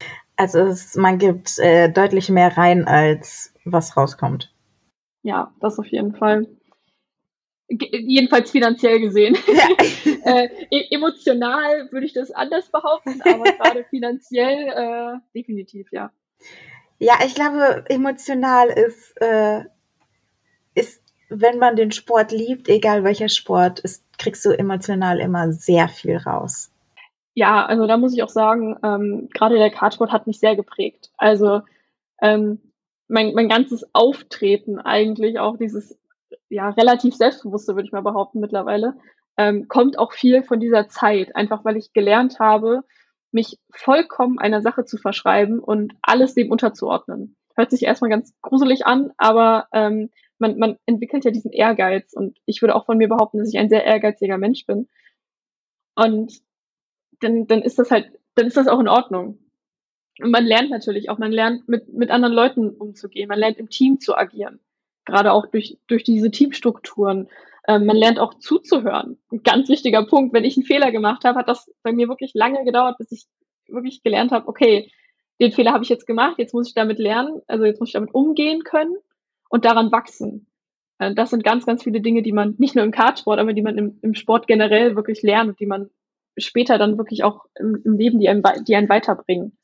also es, man gibt äh, deutlich mehr rein, als was rauskommt. Ja, das auf jeden Fall. G jedenfalls finanziell gesehen. Ja. äh, e emotional würde ich das anders behaupten, aber gerade finanziell äh, definitiv, ja. Ja, ich glaube, emotional ist, äh, ist wenn man den Sport liebt, egal welcher Sport, ist, kriegst du emotional immer sehr viel raus. Ja, also da muss ich auch sagen, ähm, gerade der Kartsport hat mich sehr geprägt. Also ähm, mein, mein ganzes Auftreten eigentlich, auch dieses ja relativ selbstbewusste, würde ich mal behaupten mittlerweile, ähm, kommt auch viel von dieser Zeit, einfach weil ich gelernt habe, mich vollkommen einer Sache zu verschreiben und alles dem unterzuordnen. Hört sich erstmal ganz gruselig an, aber ähm, man, man entwickelt ja diesen Ehrgeiz und ich würde auch von mir behaupten, dass ich ein sehr ehrgeiziger Mensch bin. Und dann, dann ist das halt, dann ist das auch in Ordnung. Und man lernt natürlich auch, man lernt mit, mit anderen Leuten umzugehen, man lernt im Team zu agieren. Gerade auch durch, durch diese Teamstrukturen. Ähm, man lernt auch zuzuhören. Ein ganz wichtiger Punkt. Wenn ich einen Fehler gemacht habe, hat das bei mir wirklich lange gedauert, bis ich wirklich gelernt habe, okay, den Fehler habe ich jetzt gemacht, jetzt muss ich damit lernen, also jetzt muss ich damit umgehen können und daran wachsen. Äh, das sind ganz, ganz viele Dinge, die man nicht nur im Kartsport, aber die man im, im Sport generell wirklich lernt und die man später dann wirklich auch im, im Leben, die einen, die einen weiterbringen.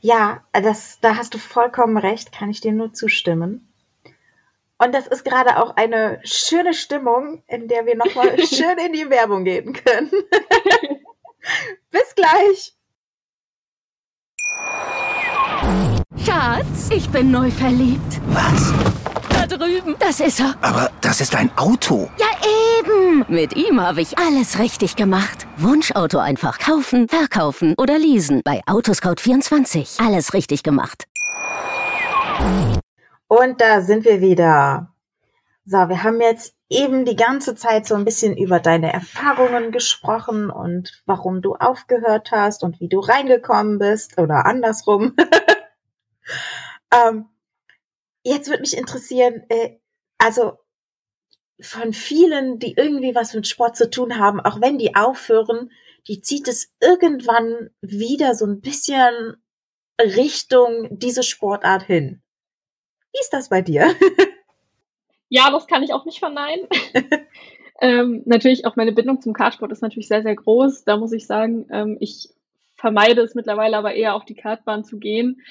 Ja, das, da hast du vollkommen recht, kann ich dir nur zustimmen. Und das ist gerade auch eine schöne Stimmung, in der wir nochmal schön in die Werbung gehen können. Bis gleich. Schatz, ich bin neu verliebt. Was? Drüben. Das ist er. Aber das ist ein Auto. Ja, eben. Mit ihm habe ich alles richtig gemacht. Wunschauto einfach kaufen, verkaufen oder leasen. Bei Autoscout24. Alles richtig gemacht. Und da sind wir wieder. So, wir haben jetzt eben die ganze Zeit so ein bisschen über deine Erfahrungen gesprochen und warum du aufgehört hast und wie du reingekommen bist oder andersrum. ähm, jetzt würde mich interessieren, äh, also von vielen, die irgendwie was mit Sport zu tun haben, auch wenn die aufhören, die zieht es irgendwann wieder so ein bisschen Richtung diese Sportart hin. Wie ist das bei dir? Ja, das kann ich auch nicht verneinen. ähm, natürlich auch meine Bindung zum Kartsport ist natürlich sehr, sehr groß. Da muss ich sagen, ähm, ich vermeide es mittlerweile aber eher auf die Kartbahn zu gehen.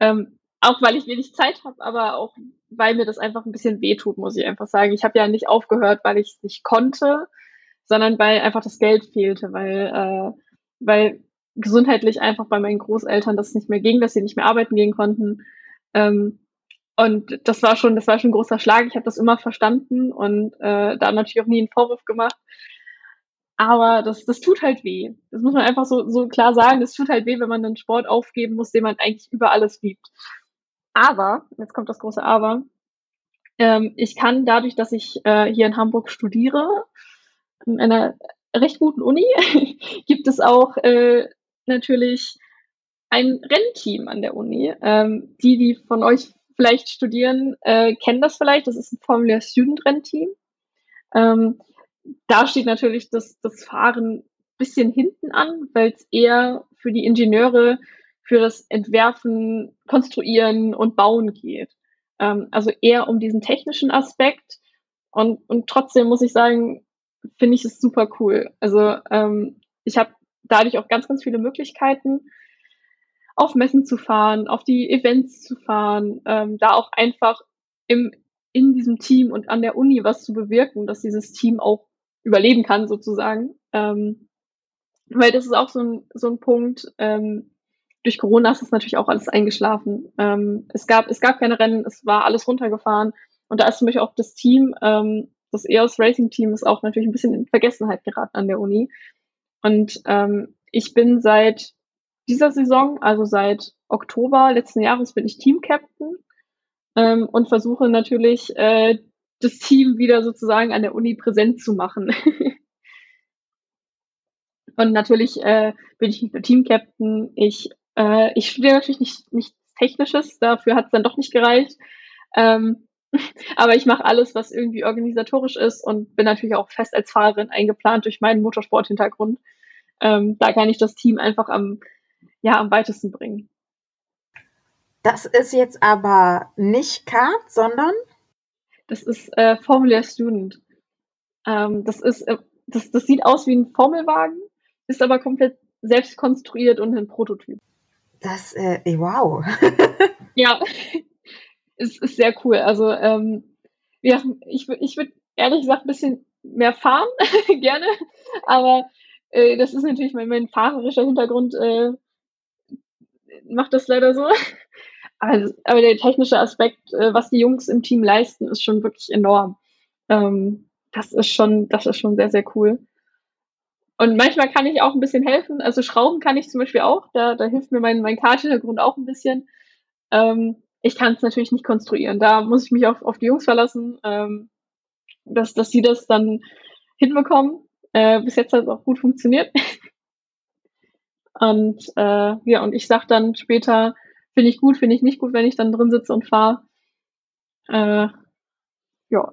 Ähm, auch weil ich wenig Zeit habe, aber auch weil mir das einfach ein bisschen wehtut, muss ich einfach sagen. Ich habe ja nicht aufgehört, weil ich es nicht konnte, sondern weil einfach das Geld fehlte, weil, äh, weil gesundheitlich einfach bei meinen Großeltern das nicht mehr ging, dass sie nicht mehr arbeiten gehen konnten. Ähm, und das war schon, das war schon ein großer Schlag. Ich habe das immer verstanden und äh, da natürlich auch nie einen Vorwurf gemacht. Aber das, das tut halt weh. Das muss man einfach so, so klar sagen. Das tut halt weh, wenn man einen Sport aufgeben muss, den man eigentlich über alles liebt. Aber, jetzt kommt das große Aber, ähm, ich kann dadurch, dass ich äh, hier in Hamburg studiere, in einer recht guten Uni, gibt es auch äh, natürlich ein Rennteam an der Uni. Ähm, die, die von euch vielleicht studieren, äh, kennen das vielleicht. Das ist ein Formula Student Rennteam. Ähm, da steht natürlich das, das Fahren bisschen hinten an, weil es eher für die Ingenieure für das Entwerfen, Konstruieren und Bauen geht. Ähm, also eher um diesen technischen Aspekt. Und, und trotzdem muss ich sagen, finde ich es super cool. Also ähm, ich habe dadurch auch ganz, ganz viele Möglichkeiten auf Messen zu fahren, auf die Events zu fahren, ähm, da auch einfach im, in diesem Team und an der Uni was zu bewirken, dass dieses Team auch überleben kann, sozusagen. Ähm, weil das ist auch so ein, so ein Punkt, ähm, durch Corona ist es natürlich auch alles eingeschlafen. Ähm, es, gab, es gab keine Rennen, es war alles runtergefahren. Und da ist zum Beispiel auch das Team, ähm, das EOS Racing Team ist auch natürlich ein bisschen in Vergessenheit geraten an der Uni. Und ähm, ich bin seit dieser Saison, also seit Oktober letzten Jahres, bin ich Team-Captain ähm, und versuche natürlich, äh, das Team wieder sozusagen an der Uni präsent zu machen. und natürlich äh, bin ich nicht nur Team-Captain, ich, äh, ich studiere natürlich nicht, nichts Technisches, dafür hat es dann doch nicht gereicht. Ähm, aber ich mache alles, was irgendwie organisatorisch ist und bin natürlich auch fest als Fahrerin eingeplant durch meinen Motorsport-Hintergrund. Ähm, da kann ich das Team einfach am ja am weitesten bringen. Das ist jetzt aber nicht Kart, sondern? Das ist äh, Formula Student. Ähm, das ist, äh, das, das sieht aus wie ein Formelwagen, ist aber komplett selbst konstruiert und ein Prototyp. Das, äh, wow. ja, es ist sehr cool. Also, ähm, ja, ich, ich würde ehrlich gesagt ein bisschen mehr fahren, gerne, aber äh, das ist natürlich mein, mein fahrerischer Hintergrund, äh, macht das leider so. Also, aber der technische Aspekt, äh, was die Jungs im Team leisten, ist schon wirklich enorm. Ähm, das ist schon, das ist schon sehr, sehr cool. Und manchmal kann ich auch ein bisschen helfen. Also Schrauben kann ich zum Beispiel auch. Da, da hilft mir mein, mein Karthintergrund auch ein bisschen. Ähm, ich kann es natürlich nicht konstruieren. Da muss ich mich auf, auf die Jungs verlassen, ähm, dass, dass sie das dann hinbekommen. Äh, bis jetzt hat es auch gut funktioniert. und äh, ja, und ich sag dann später, finde ich gut, finde ich nicht gut, wenn ich dann drin sitze und fahre. Äh, ja.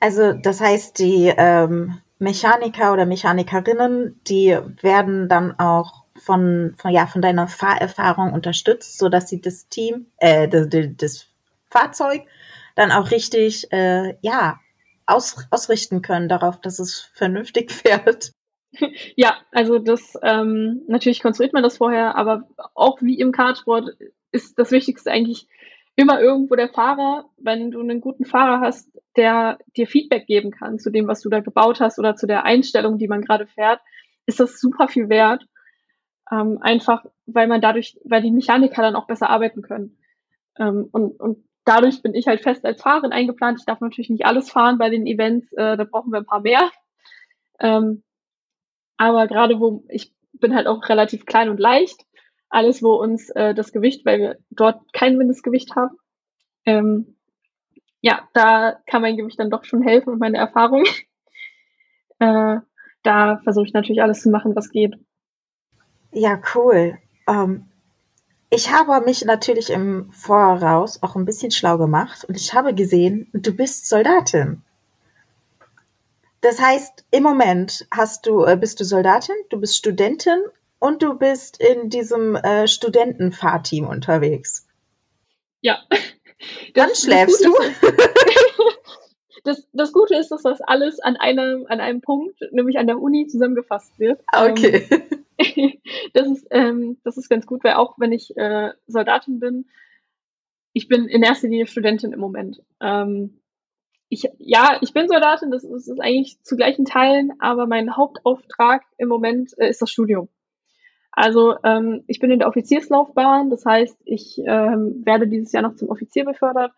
Also das heißt, die ähm, Mechaniker oder Mechanikerinnen, die werden dann auch von, von, ja, von deiner Fahrerfahrung unterstützt, so dass sie das Team, äh, das, das Fahrzeug dann auch richtig, äh, ja, aus, ausrichten können darauf, dass es vernünftig fährt. Ja, also das ähm, natürlich konstruiert man das vorher, aber auch wie im Kartsport ist das Wichtigste eigentlich immer irgendwo der Fahrer, wenn du einen guten Fahrer hast, der dir Feedback geben kann zu dem, was du da gebaut hast oder zu der Einstellung, die man gerade fährt, ist das super viel wert. Ähm, einfach, weil man dadurch, weil die Mechaniker dann auch besser arbeiten können. Ähm, und, und dadurch bin ich halt fest als Fahrerin eingeplant. Ich darf natürlich nicht alles fahren bei den Events, äh, da brauchen wir ein paar mehr. Ähm, aber gerade wo ich bin halt auch relativ klein und leicht, alles wo uns äh, das Gewicht, weil wir dort kein Mindestgewicht haben, ähm, ja, da kann mein Gewicht dann doch schon helfen und meine Erfahrung. äh, da versuche ich natürlich alles zu machen, was geht. Ja, cool. Ähm, ich habe mich natürlich im Voraus auch ein bisschen schlau gemacht und ich habe gesehen, du bist Soldatin. Das heißt, im Moment hast du, äh, bist du Soldatin, du bist Studentin und du bist in diesem äh, Studentenfahrteam unterwegs. Ja. Dann das, schläfst das du. das, das Gute ist, dass das alles an einem, an einem Punkt, nämlich an der Uni, zusammengefasst wird. Okay. Ähm, das ist, ähm, das ist ganz gut, weil auch wenn ich äh, Soldatin bin, ich bin in erster Linie Studentin im Moment. Ähm, ich, ja, ich bin Soldatin, das ist, das ist eigentlich zu gleichen Teilen, aber mein Hauptauftrag im Moment äh, ist das Studium. Also ähm, ich bin in der Offizierslaufbahn, das heißt, ich ähm, werde dieses Jahr noch zum Offizier befördert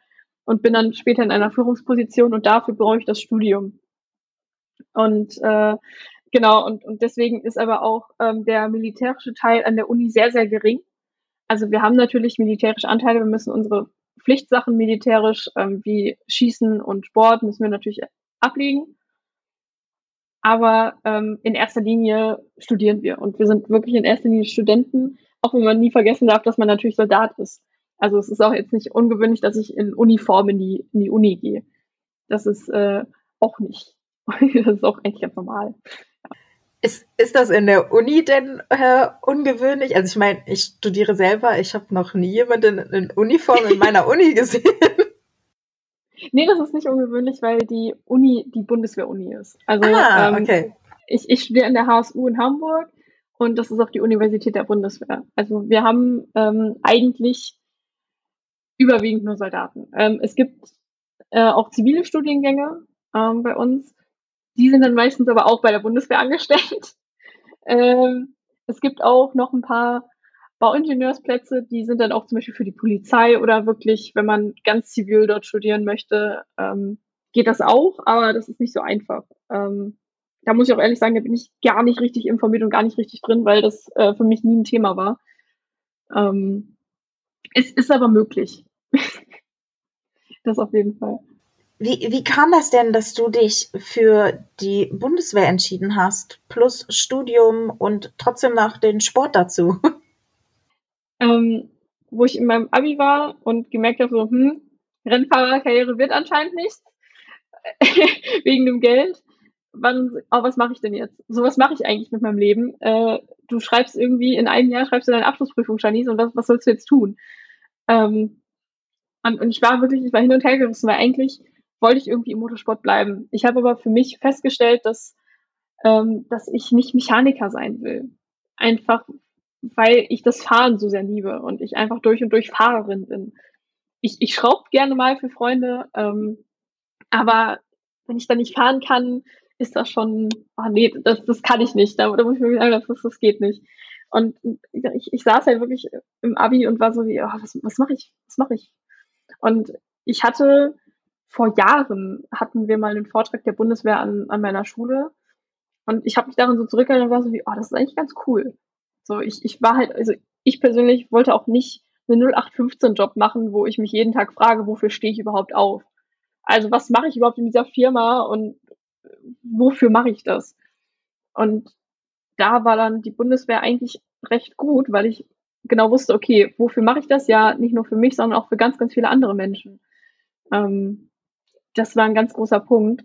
und bin dann später in einer Führungsposition und dafür brauche ich das Studium. Und äh, Genau, und, und deswegen ist aber auch ähm, der militärische Teil an der Uni sehr, sehr gering. Also wir haben natürlich militärische Anteile, wir müssen unsere Pflichtsachen militärisch ähm, wie Schießen und Sport müssen wir natürlich ablegen. Aber ähm, in erster Linie studieren wir und wir sind wirklich in erster Linie Studenten, auch wenn man nie vergessen darf, dass man natürlich Soldat ist. Also es ist auch jetzt nicht ungewöhnlich, dass ich in Uniform in die, in die Uni gehe. Das ist äh, auch nicht. das ist auch eigentlich ganz normal. Ist, ist das in der Uni denn äh, ungewöhnlich? Also ich meine, ich studiere selber, ich habe noch nie jemanden in Uniform in meiner Uni gesehen. Nee, das ist nicht ungewöhnlich, weil die Uni die Bundeswehr-Uni ist. Also ah, ähm, okay. ich, ich studiere in der HSU in Hamburg und das ist auch die Universität der Bundeswehr. Also wir haben ähm, eigentlich überwiegend nur Soldaten. Ähm, es gibt äh, auch zivile Studiengänge ähm, bei uns, die sind dann meistens aber auch bei der Bundeswehr angestellt. Ähm, es gibt auch noch ein paar Bauingenieursplätze, die sind dann auch zum Beispiel für die Polizei oder wirklich, wenn man ganz zivil dort studieren möchte, ähm, geht das auch, aber das ist nicht so einfach. Ähm, da muss ich auch ehrlich sagen, da bin ich gar nicht richtig informiert und gar nicht richtig drin, weil das äh, für mich nie ein Thema war. Ähm, es ist aber möglich. das auf jeden Fall. Wie, wie kam das denn, dass du dich für die Bundeswehr entschieden hast, plus Studium und trotzdem noch den Sport dazu? Ähm, wo ich in meinem Abi war und gemerkt habe, so, hm, Rennfahrerkarriere wird anscheinend nichts, wegen dem Geld. Wann, oh, was mache ich denn jetzt? So, was mache ich eigentlich mit meinem Leben? Äh, du schreibst irgendwie, in einem Jahr schreibst du deine Abschlussprüfung, Janice, und was, was sollst du jetzt tun? Ähm, und, und ich war wirklich, ich war hin und her gerissen, weil eigentlich wollte ich irgendwie im Motorsport bleiben. Ich habe aber für mich festgestellt, dass, ähm, dass ich nicht Mechaniker sein will. Einfach, weil ich das Fahren so sehr liebe und ich einfach durch und durch Fahrerin bin. Ich, ich schraube gerne mal für Freunde, ähm, aber wenn ich dann nicht fahren kann, ist das schon, ah oh nee, das, das kann ich nicht. Da, da muss ich mir sagen, das, das geht nicht. Und ich, ich saß halt wirklich im Abi und war so wie, oh, was, was mache ich? Was mache ich? Und ich hatte vor Jahren hatten wir mal einen Vortrag der Bundeswehr an, an meiner Schule und ich habe mich daran so zurückerinnert und war so wie, oh, das ist eigentlich ganz cool. So, ich, ich war halt, also ich persönlich wollte auch nicht einen 0815-Job machen, wo ich mich jeden Tag frage, wofür stehe ich überhaupt auf? Also was mache ich überhaupt in dieser Firma und wofür mache ich das? Und da war dann die Bundeswehr eigentlich recht gut, weil ich genau wusste, okay, wofür mache ich das? Ja, nicht nur für mich, sondern auch für ganz, ganz viele andere Menschen. Ähm, das war ein ganz großer Punkt.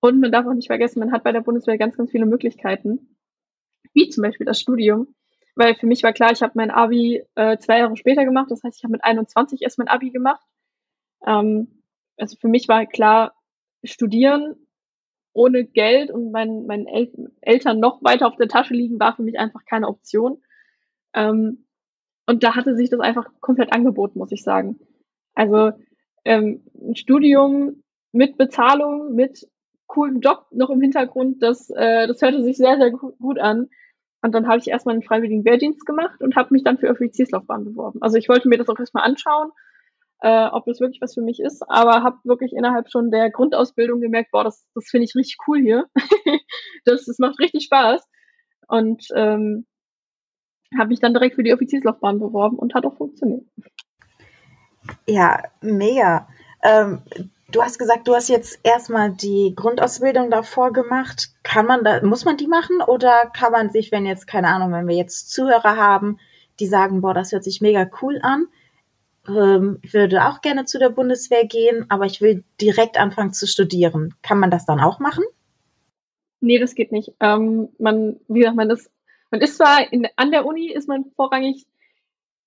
Und man darf auch nicht vergessen, man hat bei der Bundeswehr ganz, ganz viele Möglichkeiten, wie zum Beispiel das Studium. Weil für mich war klar, ich habe mein Abi äh, zwei Jahre später gemacht. Das heißt, ich habe mit 21 erst mein Abi gemacht. Ähm, also für mich war klar, studieren ohne Geld und meinen, meinen El Eltern noch weiter auf der Tasche liegen, war für mich einfach keine Option. Ähm, und da hatte sich das einfach komplett angeboten, muss ich sagen. Also ähm, ein Studium mit Bezahlung, mit coolem Job noch im Hintergrund, das, äh, das hörte sich sehr, sehr gut an. Und dann habe ich erstmal einen freiwilligen Wehrdienst gemacht und habe mich dann für Offizierslaufbahn beworben. Also ich wollte mir das auch erstmal anschauen, äh, ob das wirklich was für mich ist, aber habe wirklich innerhalb schon der Grundausbildung gemerkt, boah, das, das finde ich richtig cool hier. das, das macht richtig Spaß. Und ähm, habe mich dann direkt für die Offizierslaufbahn beworben und hat auch funktioniert. Ja, mega. Ähm, du hast gesagt, du hast jetzt erstmal die Grundausbildung davor gemacht. Kann man da, muss man die machen oder kann man sich, wenn jetzt, keine Ahnung, wenn wir jetzt Zuhörer haben, die sagen, boah, das hört sich mega cool an, ähm, würde auch gerne zu der Bundeswehr gehen, aber ich will direkt anfangen zu studieren. Kann man das dann auch machen? Nee, das geht nicht. Ähm, man, wie gesagt, man ist, man ist zwar in, an der Uni, ist man vorrangig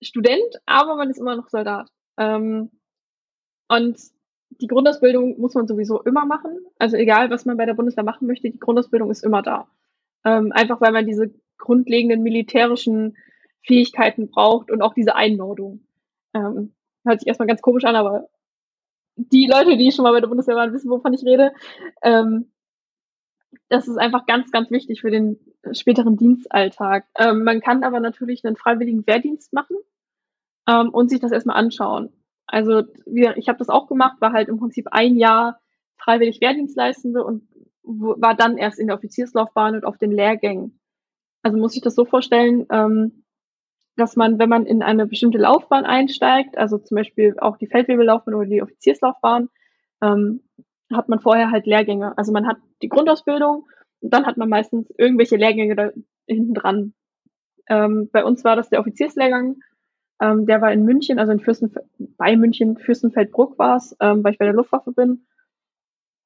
Student, aber man ist immer noch Soldat. Ähm, und die Grundausbildung muss man sowieso immer machen. Also egal, was man bei der Bundeswehr machen möchte, die Grundausbildung ist immer da. Ähm, einfach weil man diese grundlegenden militärischen Fähigkeiten braucht und auch diese Einordnung. Ähm, hört sich erstmal ganz komisch an, aber die Leute, die schon mal bei der Bundeswehr waren, wissen, wovon ich rede. Ähm, das ist einfach ganz, ganz wichtig für den späteren Dienstalltag. Ähm, man kann aber natürlich einen freiwilligen Wehrdienst machen ähm, und sich das erstmal anschauen. Also ich habe das auch gemacht, war halt im Prinzip ein Jahr freiwillig Wehrdienstleistende und war dann erst in der Offizierslaufbahn und auf den Lehrgängen. Also muss ich das so vorstellen, ähm, dass man, wenn man in eine bestimmte Laufbahn einsteigt, also zum Beispiel auch die Feldwebellaufbahn oder die Offizierslaufbahn, ähm, hat man vorher halt Lehrgänge. Also man hat die Grundausbildung und dann hat man meistens irgendwelche Lehrgänge da hinten dran. Ähm, bei uns war das der Offizierslehrgang, ähm, der war in München, also in Fürsten, bei München, Fürstenfeldbruck war es, ähm, weil ich bei der Luftwaffe bin.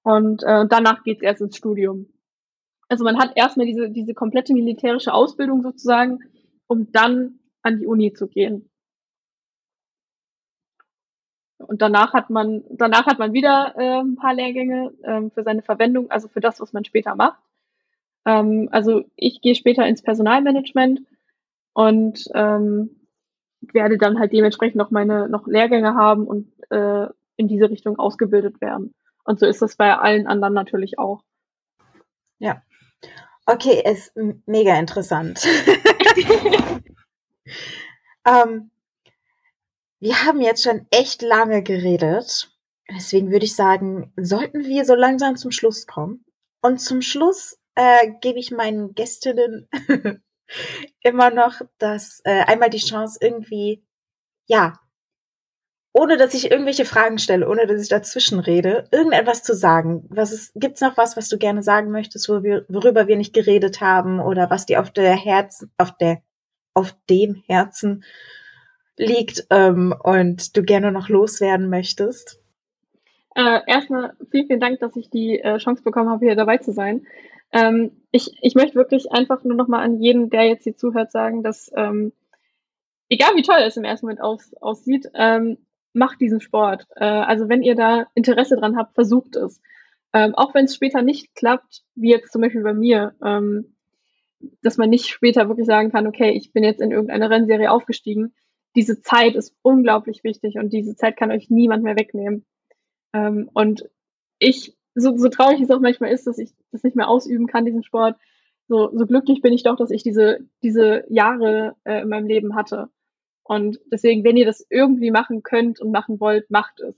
Und äh, danach geht's erst ins Studium. Also man hat erstmal diese, diese komplette militärische Ausbildung sozusagen, um dann an die Uni zu gehen. Und danach hat man, danach hat man wieder äh, ein paar Lehrgänge ähm, für seine Verwendung, also für das, was man später macht. Ähm, also ich gehe später ins Personalmanagement und ähm, werde dann halt dementsprechend noch meine noch Lehrgänge haben und äh, in diese Richtung ausgebildet werden. Und so ist das bei allen anderen natürlich auch. Ja. Okay, ist mega interessant. ähm, wir haben jetzt schon echt lange geredet. Deswegen würde ich sagen, sollten wir so langsam zum Schluss kommen. Und zum Schluss äh, gebe ich meinen Gästinnen immer noch das äh, einmal die Chance irgendwie, ja, ohne dass ich irgendwelche Fragen stelle, ohne dass ich dazwischen rede, irgendetwas zu sagen. Was ist, gibt's noch was, was du gerne sagen möchtest, wo wir, worüber wir nicht geredet haben oder was dir auf der Herz, auf der auf dem Herzen liegt ähm, und du gerne noch loswerden möchtest? Äh, erstmal vielen, vielen Dank, dass ich die äh, Chance bekommen habe, hier dabei zu sein. Ähm, ich, ich möchte wirklich einfach nur noch mal an jeden, der jetzt hier zuhört, sagen, dass ähm, egal wie toll es im ersten Moment aus, aussieht, ähm, macht diesen Sport. Äh, also wenn ihr da Interesse dran habt, versucht es. Ähm, auch wenn es später nicht klappt, wie jetzt zum Beispiel bei mir, ähm, dass man nicht später wirklich sagen kann, okay, ich bin jetzt in irgendeine Rennserie aufgestiegen. Diese Zeit ist unglaublich wichtig und diese Zeit kann euch niemand mehr wegnehmen. Ähm, und ich, so, so traurig es auch manchmal ist, dass ich das nicht mehr ausüben kann, diesen Sport, so, so glücklich bin ich doch, dass ich diese, diese Jahre äh, in meinem Leben hatte. Und deswegen, wenn ihr das irgendwie machen könnt und machen wollt, macht es.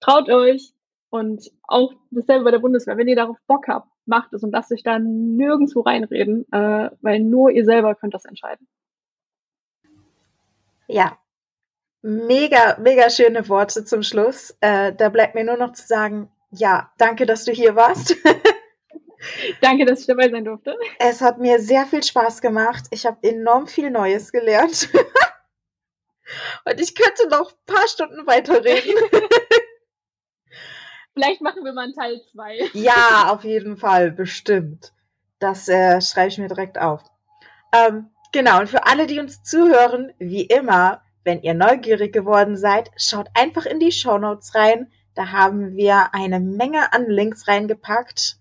Traut euch und auch dasselbe bei der Bundeswehr. Wenn ihr darauf Bock habt, macht es und lasst euch da nirgendwo reinreden, äh, weil nur ihr selber könnt das entscheiden. Ja, Mega, mega schöne Worte zum Schluss. Äh, da bleibt mir nur noch zu sagen, ja, danke, dass du hier warst. danke, dass ich dabei sein durfte. Es hat mir sehr viel Spaß gemacht. Ich habe enorm viel Neues gelernt. Und ich könnte noch ein paar Stunden weiterreden. Vielleicht machen wir mal einen Teil 2. Ja, auf jeden Fall, bestimmt. Das äh, schreibe ich mir direkt auf. Ähm, genau, und für alle, die uns zuhören, wie immer, wenn ihr neugierig geworden seid, schaut einfach in die Show Notes rein. Da haben wir eine Menge an Links reingepackt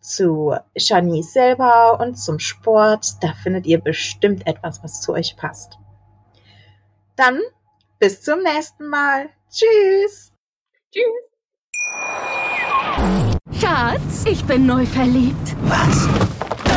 zu Shanice selber und zum Sport. Da findet ihr bestimmt etwas, was zu euch passt. Dann bis zum nächsten Mal. Tschüss. Tschüss. Schatz, ich bin neu verliebt. Was?